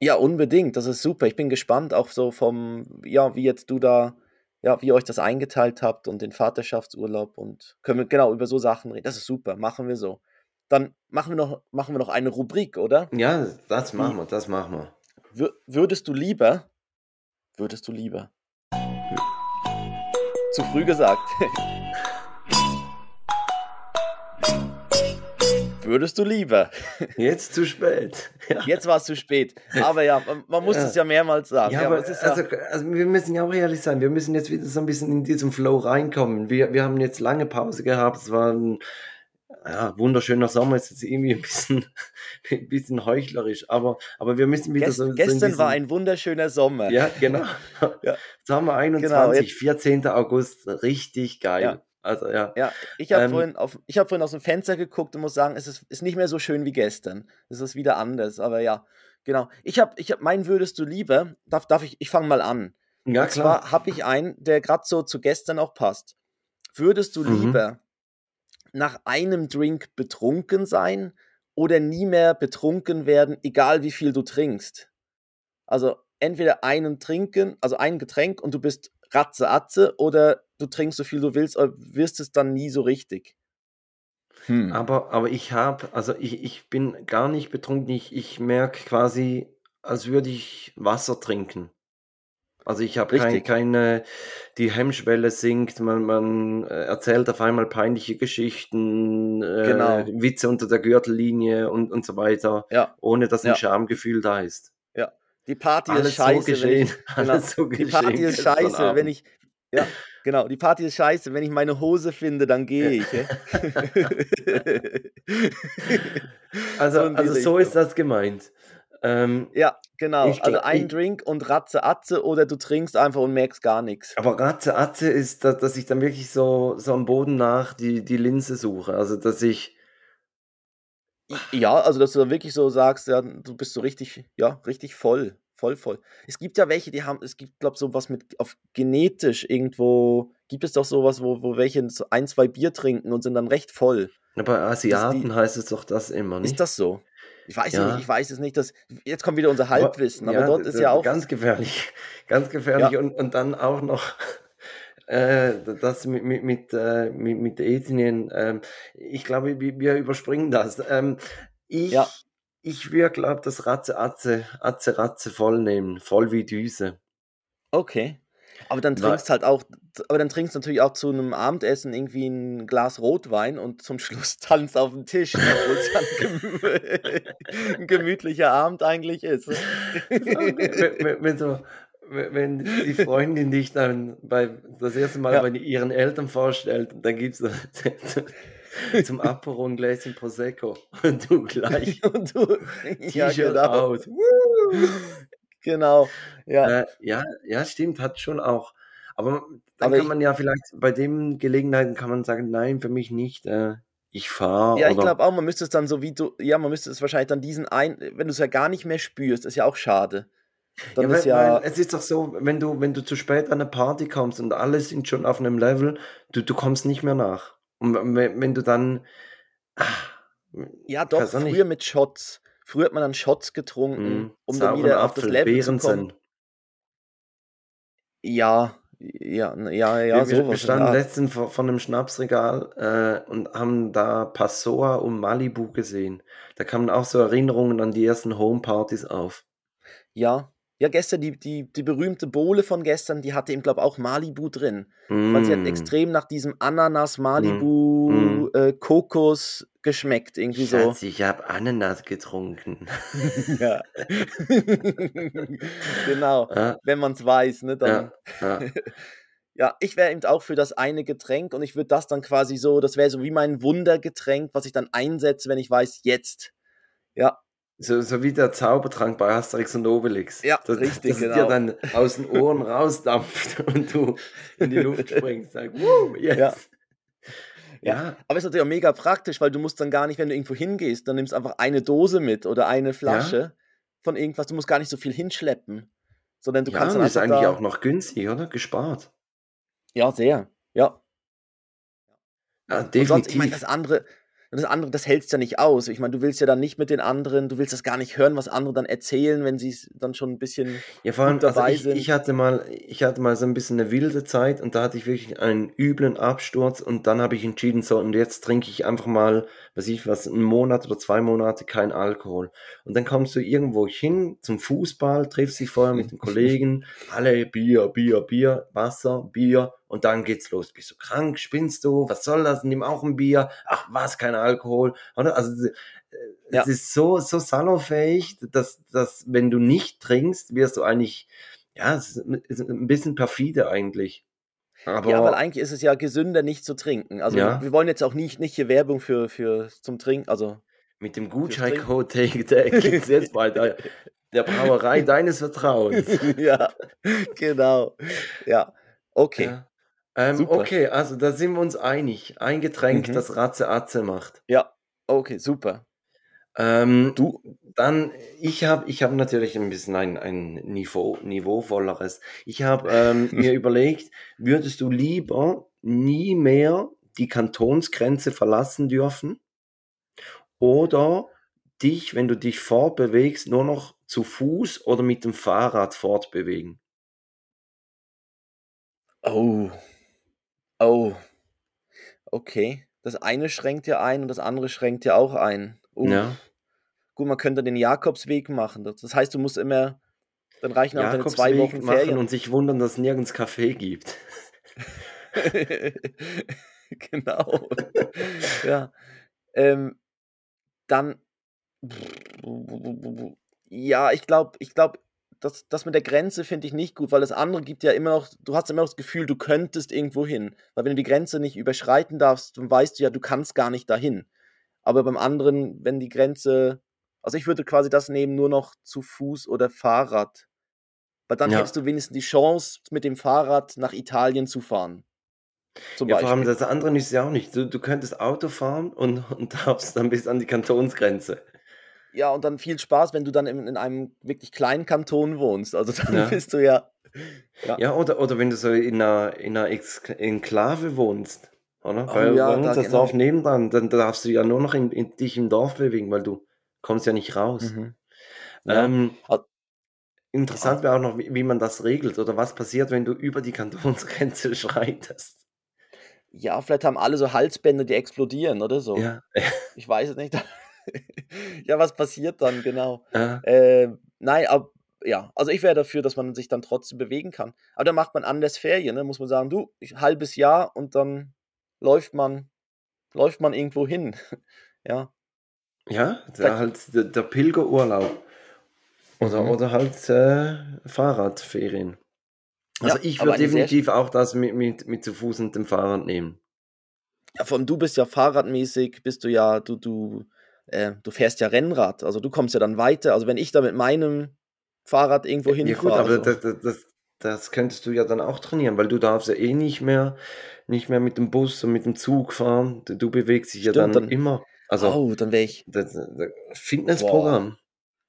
Ja, unbedingt. Das ist super. Ich bin gespannt, auch so vom, ja, wie jetzt du da, ja, wie ihr euch das eingeteilt habt und den Vaterschaftsurlaub und können wir genau über so Sachen reden. Das ist super. Machen wir so. Dann machen wir noch, machen wir noch eine Rubrik, oder? Ja, das machen wir, das machen wir. Wür würdest du lieber, würdest du lieber, zu früh gesagt. Würdest du lieber? Jetzt zu spät. Ja. Jetzt war es zu spät. Aber ja, man, muss ja. es ja mehrmals sagen. Ja, aber also, also, wir müssen ja auch ehrlich sein. Wir müssen jetzt wieder so ein bisschen in diesen Flow reinkommen. Wir, wir haben jetzt lange Pause gehabt. Es war ein ja, wunderschöner Sommer. Ist jetzt irgendwie ein bisschen, ein bisschen heuchlerisch. Aber, aber wir müssen wieder Gest, so. Gestern so diesen, war ein wunderschöner Sommer. Ja, genau. Ja. Sommer 21, genau, jetzt, 14. August. Richtig geil. Ja. Also ja. Ja, ich habe ähm, vorhin, hab vorhin aus dem Fenster geguckt und muss sagen, es ist, ist nicht mehr so schön wie gestern. Es ist wieder anders, aber ja, genau. Ich habe, ich hab, meinen würdest du lieber, darf, darf ich, ich fange mal an. Ja, und klar. zwar habe ich einen, der gerade so zu gestern auch passt. Würdest du mhm. lieber nach einem Drink betrunken sein oder nie mehr betrunken werden, egal wie viel du trinkst? Also entweder einen trinken, also ein Getränk und du bist Ratze Atze oder du trinkst so viel du willst, aber wirst es dann nie so richtig. Hm. Aber, aber ich habe, also ich, ich bin gar nicht betrunken. Ich, ich merke quasi, als würde ich Wasser trinken. Also ich habe kein, keine, die Hemmschwelle sinkt, man, man äh, erzählt auf einmal peinliche Geschichten, äh, genau. Witze unter der Gürtellinie und, und so weiter, ja. ohne dass ein ja. Schamgefühl da ist. Ja, die Party alles ist scheiße. So geschehen, ich, genau, so die Party ist scheiße, wenn ich, ja, genau, die Party ist scheiße, wenn ich meine Hose finde, dann gehe ich. also, so also so ist das gemeint. Ähm, ja, genau. Also ein ich, Drink und Ratze Atze oder du trinkst einfach und merkst gar nichts. Aber Ratze Atze ist, dass, dass ich dann wirklich so, so am Boden nach die, die Linse suche. Also dass ich. Ja, also dass du dann wirklich so sagst, ja, du bist so richtig, ja, richtig voll. Voll, voll. Es gibt ja welche, die haben, es gibt, glaube ich, sowas mit auf genetisch irgendwo, gibt es doch sowas, wo, wo welche so ein, zwei Bier trinken und sind dann recht voll. Ja, bei Asiaten die, heißt es doch das immer, nicht? Ist das so? Ich weiß ja. nicht, ich weiß es nicht. Dass, jetzt kommt wieder unser Halbwissen, aber, aber dort ist ja auch. Ganz gefährlich. Ganz gefährlich. Ja. Und, und dann auch noch äh, das mit, mit, mit, äh, mit, mit Ethnien. Ähm, ich glaube, wir, wir überspringen das. Ähm, ich, ja. ich würde, glaube das Ratze, Atze, Atze, Ratze voll nehmen. Voll wie Düse. Okay. Aber dann trinkst halt auch, aber dann trinkst du natürlich auch zu einem Abendessen irgendwie ein Glas Rotwein und zum Schluss tanzt auf dem Tisch, obwohl es dann ein gemütlicher Abend eigentlich ist. wenn, wenn, so, wenn die Freundin dich dann bei, das erste Mal ja. bei ihren Eltern vorstellt, dann gibt es zum Apero ein Gläschen Prosecco und du gleich und du ja, genau. aus. Genau, ja. Äh, ja, ja, stimmt, hat schon auch. Aber dann Aber kann ich, man ja vielleicht bei den Gelegenheiten kann man sagen, nein, für mich nicht. Äh, ich fahre. Ja, ich glaube auch, man müsste es dann so wie du, ja, man müsste es wahrscheinlich dann diesen ein, wenn du es ja gar nicht mehr spürst, ist ja auch schade. Dann ja, weil, ist ja weil es ist doch so, wenn du, wenn du zu spät an eine Party kommst und alle sind schon auf einem Level, du, du kommst nicht mehr nach. Und wenn, wenn du dann. Ach, ja, doch, früher mit Shots. Früher hat man dann Shots getrunken, mm, um dann wieder auf das Level Beeren zu kommen. Ja, ja, ja, ja, wir, sowas. Wir standen ja. letztens vor, vor einem Schnapsregal äh, und haben da Passoa und Malibu gesehen. Da kamen auch so Erinnerungen an die ersten Homepartys auf. Ja, ja, gestern die, die, die berühmte Bohle von gestern, die hatte eben, glaube ich, auch Malibu drin. Mm. Weil sie hat mm. extrem nach diesem Ananas, Malibu, mm. äh, Kokos geschmeckt, irgendwie Schatz, so. ich habe Ananas getrunken. ja. genau. Ja. Wenn man es weiß, ne, dann. Ja, ja. ja ich wäre eben auch für das eine Getränk und ich würde das dann quasi so, das wäre so wie mein Wundergetränk, was ich dann einsetze, wenn ich weiß, jetzt. Ja. So, so wie der Zaubertrank bei Asterix und Obelix. Ja, das, richtig, das genau. dir dann aus den Ohren rausdampft und du in die Luft springst. Sag, yes. Ja. Ja. Aber es ist natürlich auch mega praktisch, weil du musst dann gar nicht, wenn du irgendwo hingehst, dann nimmst du einfach eine Dose mit oder eine Flasche ja. von irgendwas. Du musst gar nicht so viel hinschleppen. Sondern du ja, kannst dann das ist eigentlich da auch noch günstig, oder? Gespart. Ja, sehr. Ja. Ja, definitiv. Sonst, ich meine, das andere, das andere, das hältst ja nicht aus. Ich meine, du willst ja dann nicht mit den anderen, du willst das gar nicht hören, was andere dann erzählen, wenn sie dann schon ein bisschen ja, vor allem, dabei also ich, sind. Ich hatte, mal, ich hatte mal so ein bisschen eine wilde Zeit und da hatte ich wirklich einen üblen Absturz und dann habe ich entschieden, so und jetzt trinke ich einfach mal, weiß ich was, einen Monat oder zwei Monate kein Alkohol. Und dann kommst du irgendwo hin zum Fußball, triffst dich vorher mit den Kollegen, alle Bier, Bier, Bier, Wasser, Bier und dann geht's los. Bist du krank? Spinnst du? Was soll das? Nimm auch ein Bier. Ach, was? Kein Alkohol. Oder? Also, äh, ja. es ist so, so salonfähig, dass, dass, wenn du nicht trinkst, wirst du eigentlich, ja, es ist ein bisschen perfide eigentlich. Aber, ja, weil eigentlich ist es ja gesünder, nicht zu trinken. Also, ja. wir wollen jetzt auch nicht, nicht hier Werbung für, für zum Trinken, also. Mit dem Gutscheincode Take geht's jetzt bei der, der Brauerei deines Vertrauens. ja, genau. Ja, okay. Ja. Ähm, okay, also da sind wir uns einig. Ein Getränk, mhm. das Ratze Atze macht. Ja, okay, super. Ähm, du, dann, ich habe ich hab natürlich ein bisschen ein, ein Niveau, niveauvolleres. Ich habe ähm, mir überlegt, würdest du lieber nie mehr die Kantonsgrenze verlassen dürfen oder dich, wenn du dich fortbewegst, nur noch zu Fuß oder mit dem Fahrrad fortbewegen? Oh, Oh, okay. das eine schränkt ja ein und das andere schränkt ja auch ein. Uff. Ja. Gut, man könnte den Jakobsweg machen. Das heißt, du musst immer, dann reichen auch deine zwei Wochen Ferien. und sich wundern, dass es nirgends Kaffee gibt. genau. ja. Ähm, dann. Ja, ich glaube, ich glaube, das, das mit der Grenze finde ich nicht gut, weil das andere gibt ja immer noch, du hast immer noch das Gefühl, du könntest irgendwo hin. Weil wenn du die Grenze nicht überschreiten darfst, dann weißt du ja, du kannst gar nicht dahin. Aber beim anderen, wenn die Grenze, also ich würde quasi das nehmen, nur noch zu Fuß oder Fahrrad. Weil dann Ja. hättest du wenigstens die Chance, mit dem Fahrrad nach Italien zu fahren. Zum Ja, vor allem Beispiel. das andere ist ja auch nicht. Du, du könntest Auto fahren und, und darfst dann bis an die Kantonsgrenze. Ja, und dann viel Spaß, wenn du dann in, in einem wirklich kleinen Kanton wohnst. Also dann Ja. bist du ja. Ja. Ja, oder, oder wenn du so in einer, in einer Enklave wohnst, oder? Oh Bei, ja, bei uns da das genau. Dorf nebendran, dann darfst du ja nur noch in, in, dich im Dorf bewegen, weil du kommst ja nicht raus. Mhm. Ja. Ähm, interessant wäre auch noch, wie, wie man das regelt oder was passiert, wenn du über die Kantonsgrenze schreitest. ja, vielleicht haben alle so Halsbänder, die explodieren oder so. Ja, Ich weiß es nicht. ja, was passiert dann, genau. ja, Ähm, nein, aber ja, also ich wäre dafür, dass man sich dann trotzdem bewegen kann. Aber dann macht man anders Ferien, ne? Muss man sagen, du, ich, halbes Jahr und dann läuft man, läuft man irgendwo hin. ja. Ja der, halt der, der Pilgerurlaub. Oder, Mhm. oder halt äh, Fahrradferien. Also Ja, ich würde definitiv auch das mit, mit, mit zu Fuß und dem Fahrrad nehmen. Ja, vor allem du bist ja fahrradmäßig, bist du ja, du, du, äh, du fährst ja Rennrad, also du kommst ja dann weiter. Also wenn ich da mit meinem Fahrrad irgendwo Ja gut, hinfahre, aber so. das, das, das, könntest du ja dann auch trainieren, weil du darfst ja eh nicht mehr, nicht mehr mit dem Bus und mit dem Zug fahren. Du, du bewegst dich ja Stimmt, dann dann- immer. Also oh, dann wäre ich, das, das Fitnessprogramm.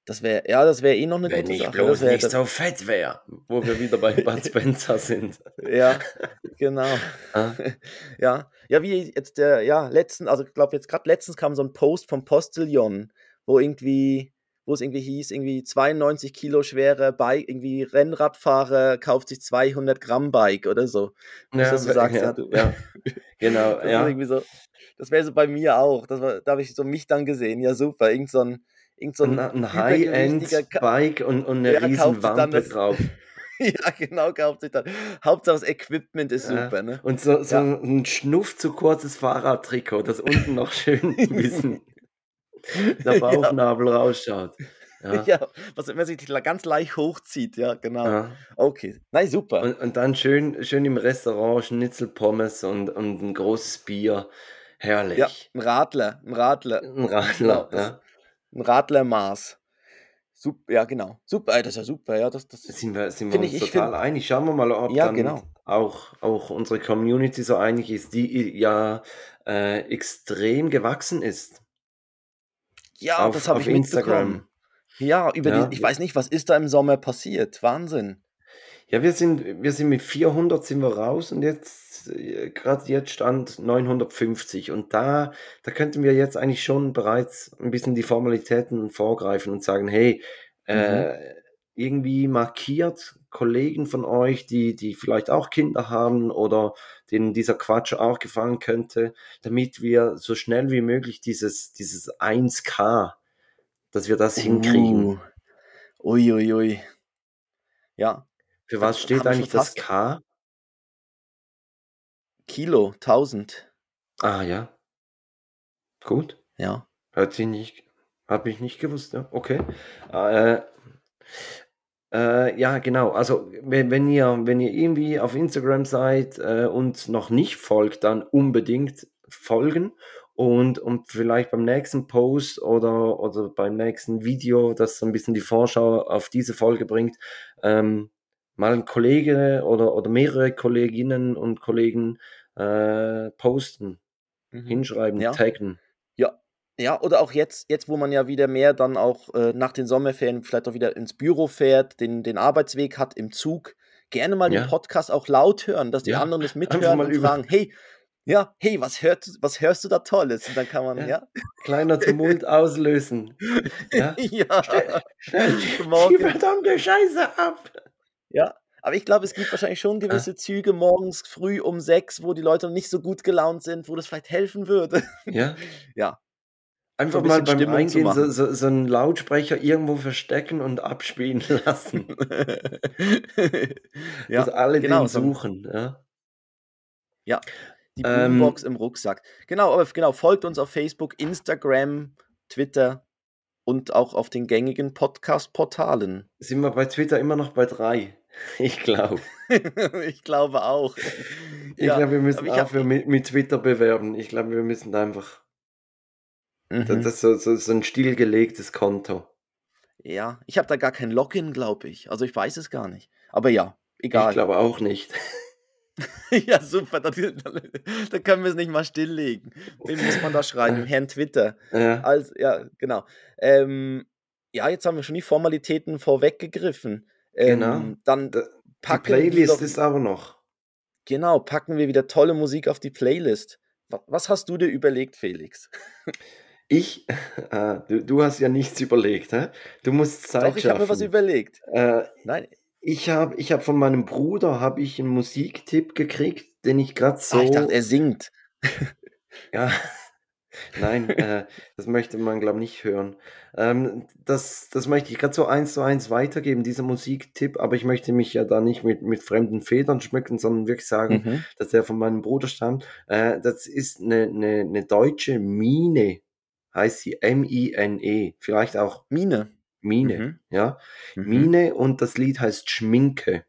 das wäre, ja, das wäre eh noch eine Wenn gute ich Sache. bloß nicht so fett wäre, wo wir wieder bei Bud Spencer sind. ja, genau. Ah, Ja, ja, wie jetzt der, ja, letzten, also ich glaube jetzt gerade letztens kam so ein Post vom Postillon, wo irgendwie, wo es irgendwie hieß, irgendwie 92 Kilo schwere Bike, irgendwie Rennradfahrer kauft sich 200 Gramm Bike oder so. Ja, das so sagst, ja, ja, du, genau, ja. irgendwie so, das wäre so bei mir auch, das war, da habe ich so mich dann gesehen, ja super, irgend so ein, irgend so Ein, ein High-End-Bike und, und eine Ja, riesen Wampe drauf. ja genau, kauft sich dann, Hauptsache das Equipment ist Ja. super, ne? Und so, so Ja. ein Schnuff zu kurzes Fahrradtrikot, das unten noch schön ein bisschen der Ja. Bauchnabel rausschaut. Ja. Ja, was immer sich ganz leicht hochzieht, ja, genau. ja. Okay, nein, super. Und, und dann schön, schön im Restaurant Schnitzelpommes und, und ein großes Bier. Herrlich. Ja, ein Radler, ein Radler, Ein Radler. Genau, ja. ein Radlermaß. Super, ja, genau. Super, das ist ja super, ja, das, das, Sind wir, sind wir uns ich- total find- einig. Schauen wir mal, ob Ja, dann genau. auch, auch unsere Community so einig ist, die ja äh, extrem gewachsen ist. ja, auf, das habe ich mitbekommen. Instagram. Ja, über Ja. die, ich weiß nicht, was ist da im Sommer passiert? Wahnsinn. Ja, wir sind, wir sind mit 400 sind wir raus und jetzt, äh, gerade jetzt stand 950 und da, da könnten wir jetzt eigentlich schon bereits ein bisschen die Formalitäten vorgreifen und sagen, hey, äh, irgendwie markiert Kollegen von euch, die, die vielleicht auch Kinder haben oder denen dieser Quatsch auch gefallen könnte, damit wir so schnell wie möglich dieses, dieses 1K, dass wir das hinkriegen. Uh. Ui, ui, ui. Ja, Für was haben steht wir eigentlich das K? Kilo, 1000. Ah ja. Gut. Ja. Hat sie nicht, habe ich nicht gewusst, ja. Okay. Äh, äh, ja, genau. Also wenn, wenn ihr, wenn ihr irgendwie auf Instagram seid äh, und noch nicht folgt, dann unbedingt folgen und, und vielleicht beim nächsten Post oder, oder beim nächsten Video, das so ein bisschen die Vorschau auf diese Folge bringt, ähm, mal ein Kollege oder, oder mehrere Kolleginnen und Kollegen äh, posten, Mhm. hinschreiben, Ja. taggen. Ja, oder auch jetzt, jetzt, wo man ja wieder mehr dann auch äh, nach den Sommerferien vielleicht auch wieder ins Büro fährt, den, den Arbeitsweg hat im Zug, gerne mal Ja. den Podcast auch laut hören, dass die Ja, anderen das mithören und fragen, hey, ja, hey, was, hört, was hörst du da Tolles? Und dann kann man, Ja. ja, kleiner Tumult auslösen. Ja? ja, Stell, stell die verdammte Scheiße ab. Ja, Aber ich glaube, es gibt wahrscheinlich schon gewisse Züge morgens früh um sechs, wo die Leute noch nicht so gut gelaunt sind, wo das vielleicht helfen würde. Ja. Ja. Einfach ein mal beim Stimmung Eingehen so, so, so einen Lautsprecher irgendwo verstecken und abspielen lassen, ja, dass alle genau, den so- suchen. Ja. ja. Die Ähm, Boombox im Rucksack. Genau, aber genau, folgt uns auf Facebook, Instagram, Twitter und auch auf den gängigen Podcast-Portalen. Sind wir bei Twitter immer noch bei drei? Ich glaube. ich glaube auch. Ich Ja, glaube, wir müssen ich hab- mit, mit Twitter bewerben. Ich glaube, wir müssen da einfach. Das, Mhm. das ist so, so, so ein stillgelegtes Konto. Ja, ich habe da gar kein Login, glaube ich. Also ich weiß es gar nicht. Aber ja, egal. Ich glaube auch nicht. ja, super. Dann, dann können wir es nicht mal stilllegen. Wem muss man da schreiben? Herrn Twitter. Ja. Also, ja, genau. Ähm, ja, jetzt haben wir schon die Formalitäten vorweggegriffen. Ähm, Genau. Dann Da- Die packen wir Playlist doch, ist aber noch. genau, packen wir wieder tolle Musik auf die Playlist. Wa- Was hast du dir überlegt, Felix? Ich, äh, du, du hast ja nichts überlegt, hä? Du musst Zeit Doch, ich habe mir was überlegt. Äh, Nein, ich habe ich hab von meinem Bruder habe ich einen Musiktipp gekriegt, den ich gerade so. ah, ich dachte, er singt. Ja, nein, äh, das möchte man, glaube ich, nicht hören. Ähm, das, das möchte ich gerade so eins zu eins weitergeben, dieser Musiktipp, aber ich möchte mich ja da nicht mit, mit fremden Federn schmücken, sondern wirklich sagen, Mhm. dass der von meinem Bruder stammt. Äh, das ist eine, eine, eine deutsche Mine, heißt sie M-I-N-E, vielleicht auch Mine. Mine, Mhm. ja. Mhm. Mine und das Lied heißt Schminke.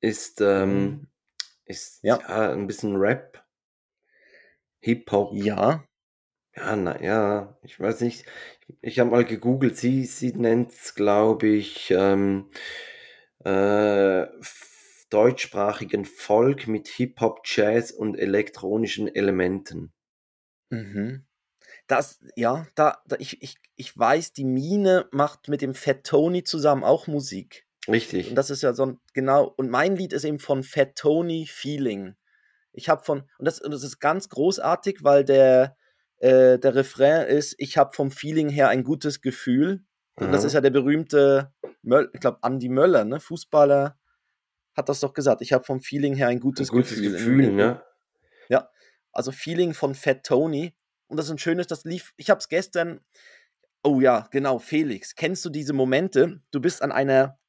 Ist, ähm, ist Ja. ja. ein bisschen Rap, Hip-Hop. Ja. Ja, na ja, ich weiß nicht. Ich habe mal gegoogelt, sie, sie nennt es, glaube ich, ähm, äh, deutschsprachigen Folk mit Hip-Hop, Jazz und elektronischen Elementen. Mhm. Das, ja, da, da ich, ich, ich weiß, die Mine macht mit dem Fat Tony zusammen auch Musik. Richtig. Und das ist ja so ein, genau, und mein Lied ist eben von Fat Tony Feeling. Ich habe von, und das, und das ist ganz großartig, weil der, äh, der Refrain ist, ich habe vom Feeling her ein gutes Gefühl. Und das ist ja der berühmte, Möll, ich glaube, Andy Möller, ne, Fußballer, hat das doch gesagt. Ich habe vom Feeling her ein Ein gutes, gutes Gefühl. Gefühl, ne? Ja, also Feeling von Fat Tony. Und das ist ein schönes, das lief, ich habe es gestern, oh ja, genau, Felix, kennst du diese Momente? Du bist an einer,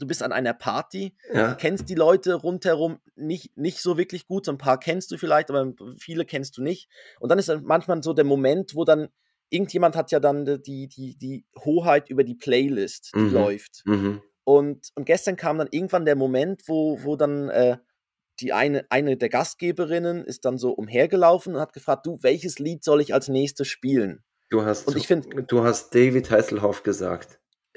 du bist an einer Party, Ja. kennst die Leute rundherum nicht, nicht so wirklich gut, so ein paar kennst du vielleicht, aber viele kennst du nicht. Und dann ist dann manchmal so der Moment, wo dann, irgendjemand hat ja dann die, die, die Hoheit über die Playlist, die Mhm. läuft. Mhm. Und, und gestern kam dann irgendwann der Moment, wo, wo dann äh, die eine, eine der Gastgeberinnen ist dann so umhergelaufen und hat gefragt, du, welches Lied soll ich als nächstes spielen? Du hast, Und ich find- du hast David Hasselhoff gesagt.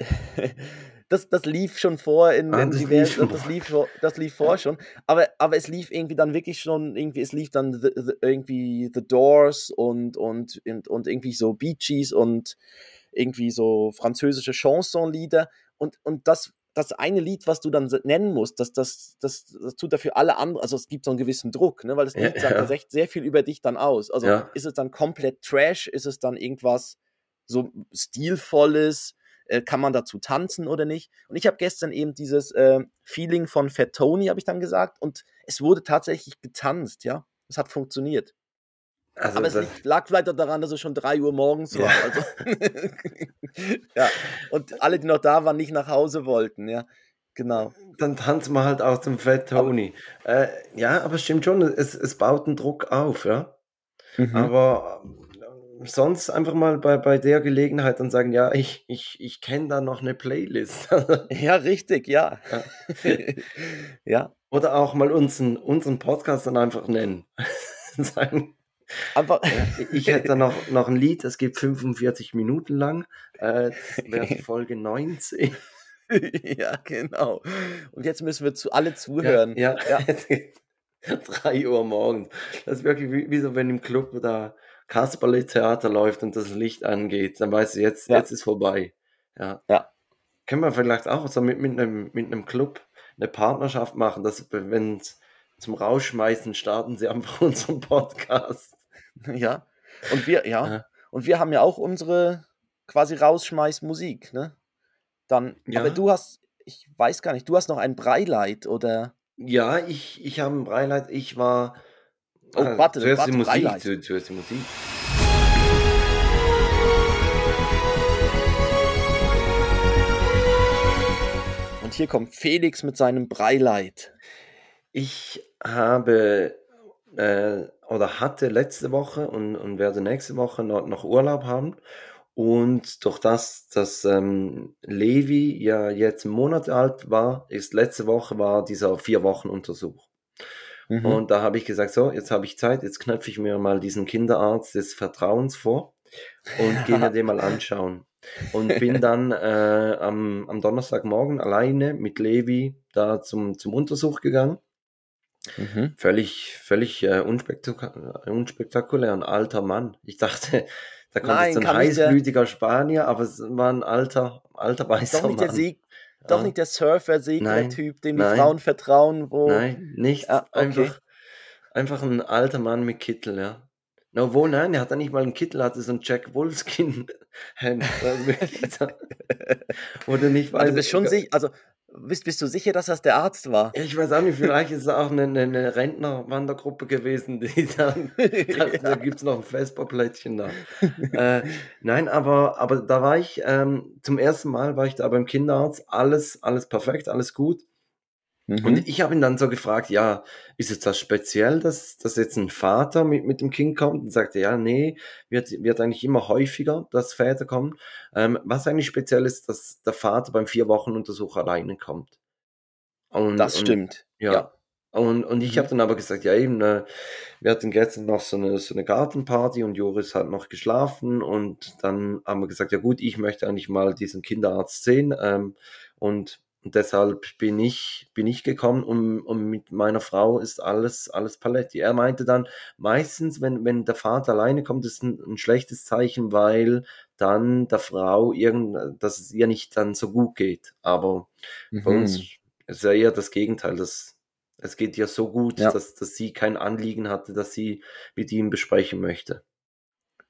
Das, das lief schon vor in, Ah, in das divers- lief das, lief vor, das lief vor schon. Aber, aber es lief irgendwie dann wirklich schon, irgendwie, es lief dann the, the, irgendwie The Doors und, und, und, und irgendwie so Bee Gees und irgendwie so französische Chansonlieder. Und, und das, das eine Lied, was du dann nennen musst, das, das, das, das tut dafür alle anderen, also es gibt so einen gewissen Druck, ne? weil das Ja, Lied sagt ja. ja. sehr, sehr viel über dich dann aus. Also Ja. ist es dann komplett Trash, ist es dann irgendwas so stilvolles, äh, kann man dazu tanzen oder nicht? Und ich habe gestern eben dieses äh, Feeling von Fat Tony, habe ich dann gesagt, und es wurde tatsächlich getanzt, ja. Es hat funktioniert. Also Aber es liegt, lag vielleicht auch daran, dass es schon 3 Uhr morgens war. Ja. Also, ja. Und alle, die noch da waren, nicht nach Hause wollten, ja. Genau. dann tanzen wir halt auch zum Fat Tony. äh, ja, aber es stimmt schon, es, es baut einen Druck auf, ja. Mhm. Aber sonst einfach mal bei, bei der Gelegenheit dann sagen, ja, ich, ich, ich kenne da noch eine Playlist. Ja, richtig, ja. ja. Oder auch mal unseren, unseren Podcast dann einfach nennen. sagen, Einfach, ja, ich hätte da noch, noch ein Lied, das geht 45 Minuten lang. Äh, das wäre Folge 19. ja, genau. Und jetzt müssen wir zu alle zuhören. Ja, Ja. ja. 3 Uhr morgens. Das ist wirklich wie, wie so, wenn im Club da Kasperle-Theater läuft und das Licht angeht, dann weißt du, jetzt, Ja. jetzt ist vorbei. Ja. Ja. Können wir vielleicht auch so mit, mit, einem, mit einem Club eine Partnerschaft machen, dass wenn zum Rausschmeißen starten sie einfach unseren Podcast. Ja. Und wir, ja. Ja. Und wir haben ja auch unsere quasi Rausschmeißmusik, ne? Dann, Ja. aber du hast, ich weiß gar nicht, du hast noch ein Breileid, oder? Ja, ich, ich habe ein Breileid. Ich war. Oh, äh, warte, zuerst warte, die Musik. Zu, zuerst die Musik. Und hier kommt Felix mit seinem Breileid. Ich habe äh, oder hatte letzte Woche und, und werde nächste Woche noch, noch Urlaub haben. Und durch das, dass ähm, Levi ja jetzt einen Monat alt war, ist letzte Woche war dieser vier Wochen Untersuch. Mhm. Und da habe ich gesagt, so, jetzt habe ich Zeit, jetzt knöpfe ich mir mal diesen Kinderarzt des Vertrauens vor und gehe mir den mal anschauen. Und bin dann äh, am, am Donnerstagmorgen alleine mit Levi da zum, zum Untersuch gegangen. Mhm. Völlig, völlig äh, unspektakulär, unspektakulär, ein alter Mann. Ich dachte, da kommt Nein, jetzt ein kann der- heißblütiger Spanier, aber es war ein alter, alter weißer nicht der Mann. Sieg, doch nicht der Surfer-Segler-Typ, dem die nein. Frauen vertrauen, wo. Nein, nicht. Ah, okay. einfach, einfach ein alter Mann mit Kittel, ja. Na, wo, nein, er hat nicht mal einen Kittel, er hatte so ein Jack Wolfskin Hemd. Also wirklich so. Wo du nicht Also, du bist schon sicher, also bist, bist du sicher, dass das der Arzt war? Ich weiß auch nicht, vielleicht ist es auch eine, eine, Rentnerwandergruppe gewesen, die dann dachte, da gibt es noch ein Vesperplättchen da. äh, nein, aber, aber da war ich, ähm, zum ersten Mal war ich da beim Kinderarzt, alles, alles perfekt, alles gut. Mhm. Und ich habe ihn dann so gefragt, ja, ist es das speziell, dass, dass jetzt ein Vater mit, mit dem Kind kommt? Und sagte, ja, nee, wird, wird eigentlich immer häufiger, dass Väter kommen. Ähm, was eigentlich speziell ist, dass der Vater beim vier Wochen Untersuch alleine kommt. Und, das und, stimmt. ja. Und, und ich Mhm. habe dann aber gesagt, ja eben, äh, wir hatten gestern noch so eine, so eine Gartenparty und Joris hat noch geschlafen und dann haben wir gesagt, ja gut, ich möchte eigentlich mal diesen Kinderarzt sehen ähm, und, und deshalb bin ich, bin ich gekommen und, und mit meiner Frau ist alles, alles Paletti. Er meinte dann, meistens, wenn, wenn der Vater alleine kommt, ist ein, ein schlechtes Zeichen, weil dann der Frau irgend, dass es ihr nicht dann so gut geht. Aber bei Mhm. uns ist ja eher das Gegenteil. Das, es geht ihr so gut, Ja. dass, dass sie kein Anliegen hatte, dass sie mit ihm besprechen möchte.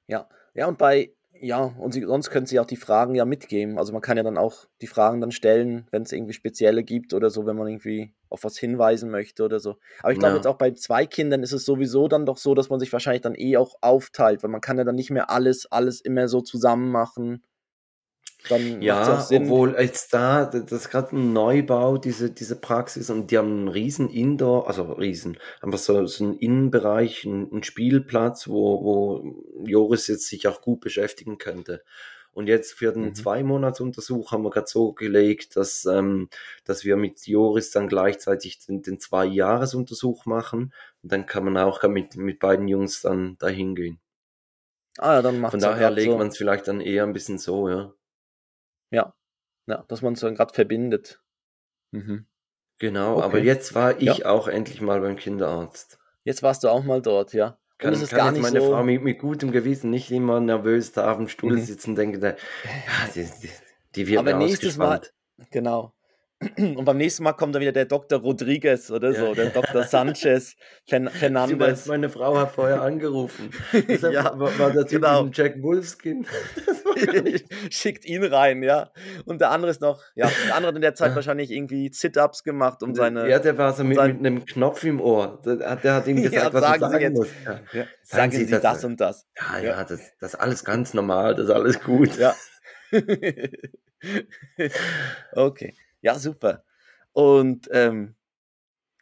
Ja, ja, und bei, ja, und sie, sonst können sie auch die Fragen ja mitgeben. Also man kann ja dann auch die Fragen dann stellen, wenn es irgendwie spezielle gibt oder so, wenn man irgendwie auf was hinweisen möchte oder so. Aber ich glaube Ja. jetzt auch bei zwei Kindern ist es sowieso dann doch so, dass man sich wahrscheinlich dann eh auch aufteilt, weil man kann ja dann nicht mehr alles, alles immer so zusammen machen. Dann Ja, Sinn. obwohl jetzt da, das ist gerade ein Neubau, diese, diese Praxis, und die haben einen riesen Indoor, also riesen, einfach so, so einen Innenbereich, einen, einen Spielplatz, wo, wo Joris jetzt sich auch gut beschäftigen könnte. Und jetzt für den Mhm. Zwei-Monats-Untersuch haben wir gerade so gelegt, dass, ähm, dass wir mit Joris dann gleichzeitig den, den Zwei-Jahres-Untersuch machen. Und dann kann man auch mit, mit beiden Jungs dann dahin gehen. ah ja, dann macht Von daher legt man es vielleicht dann eher ein bisschen so, ja. Ja, ja, dass man es dann gerade verbindet. Mhm. Genau, Okay. aber jetzt war ich Ja. auch endlich mal beim Kinderarzt. Jetzt warst du auch mal dort, ja. Kann, und es ist kann gar nicht meine so. Frau mit, mit gutem Gewissen nicht immer nervös da auf dem Stuhl Mhm. sitzen und denken, ja, die, die, die wird Aber nächstes Mal, genau. Und beim nächsten Mal kommt dann wieder der Dr. Rodriguez oder Ja. so, der Dr. Sanchez, Fern Fernandes. meine Frau hat vorher angerufen. Deshalb Ja, war, Typ genau. Jack Wolfskin. Das Schickt ihn rein, ja. Und der andere ist noch, ja, der andere hat in der Zeit Ja. wahrscheinlich irgendwie Sit-Ups gemacht, um seine. ja, der war so mit, mit einem Knopf im Ohr. Der, hat- der hat ihm Ja, gesagt, was sagen er sagen muss. Ja, Ja, sagen Sie das, und das. ja, Ja. ja das, das ist alles ganz normal, das ist alles gut. Ja. okay. Ja, super. Und ähm,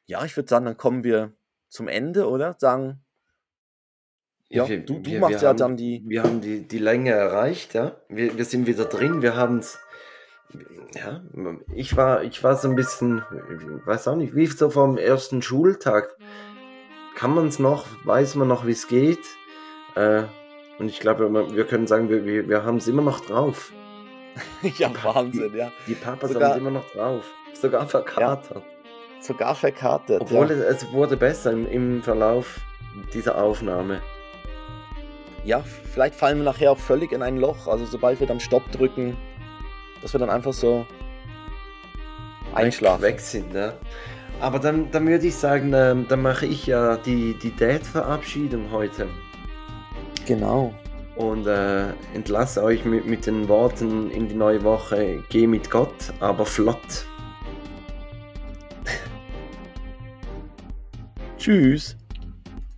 ja, ich würde sagen, dann kommen wir zum Ende, oder? Sagen, ja, wir, du, du wir- machst wir ja haben, dann die. Wir haben die, die Länge erreicht, ja. Wir, wir sind wieder drin, wir haben es. Ja, ich war, ich war so ein bisschen, ich weiß auch nicht, wie so vom ersten Schultag. Kann man es noch? Weiß man noch, wie es geht? Äh, und ich glaube, wir können sagen, wir, wir, wir haben es immer noch drauf. ja, Wahnsinn, ja. Die Papas Sogar- haben es immer noch drauf. Sogar verkatert. Sogar verkartet. Obwohl ja. es, es wurde besser im, im Verlauf dieser Aufnahme. ja, vielleicht fallen wir nachher auch völlig in ein Loch. Also sobald wir dann Stopp drücken, dass wir dann einfach so einschlafen. Weg, weg sind, ja. Aber dann, dann würde ich sagen, ähm, dann mache ich ja die, die Date-Verabschiedung heute Genau und äh, entlasse euch mit, mit den Worten in die neue Woche, geh mit Gott, aber flott. Tschüss.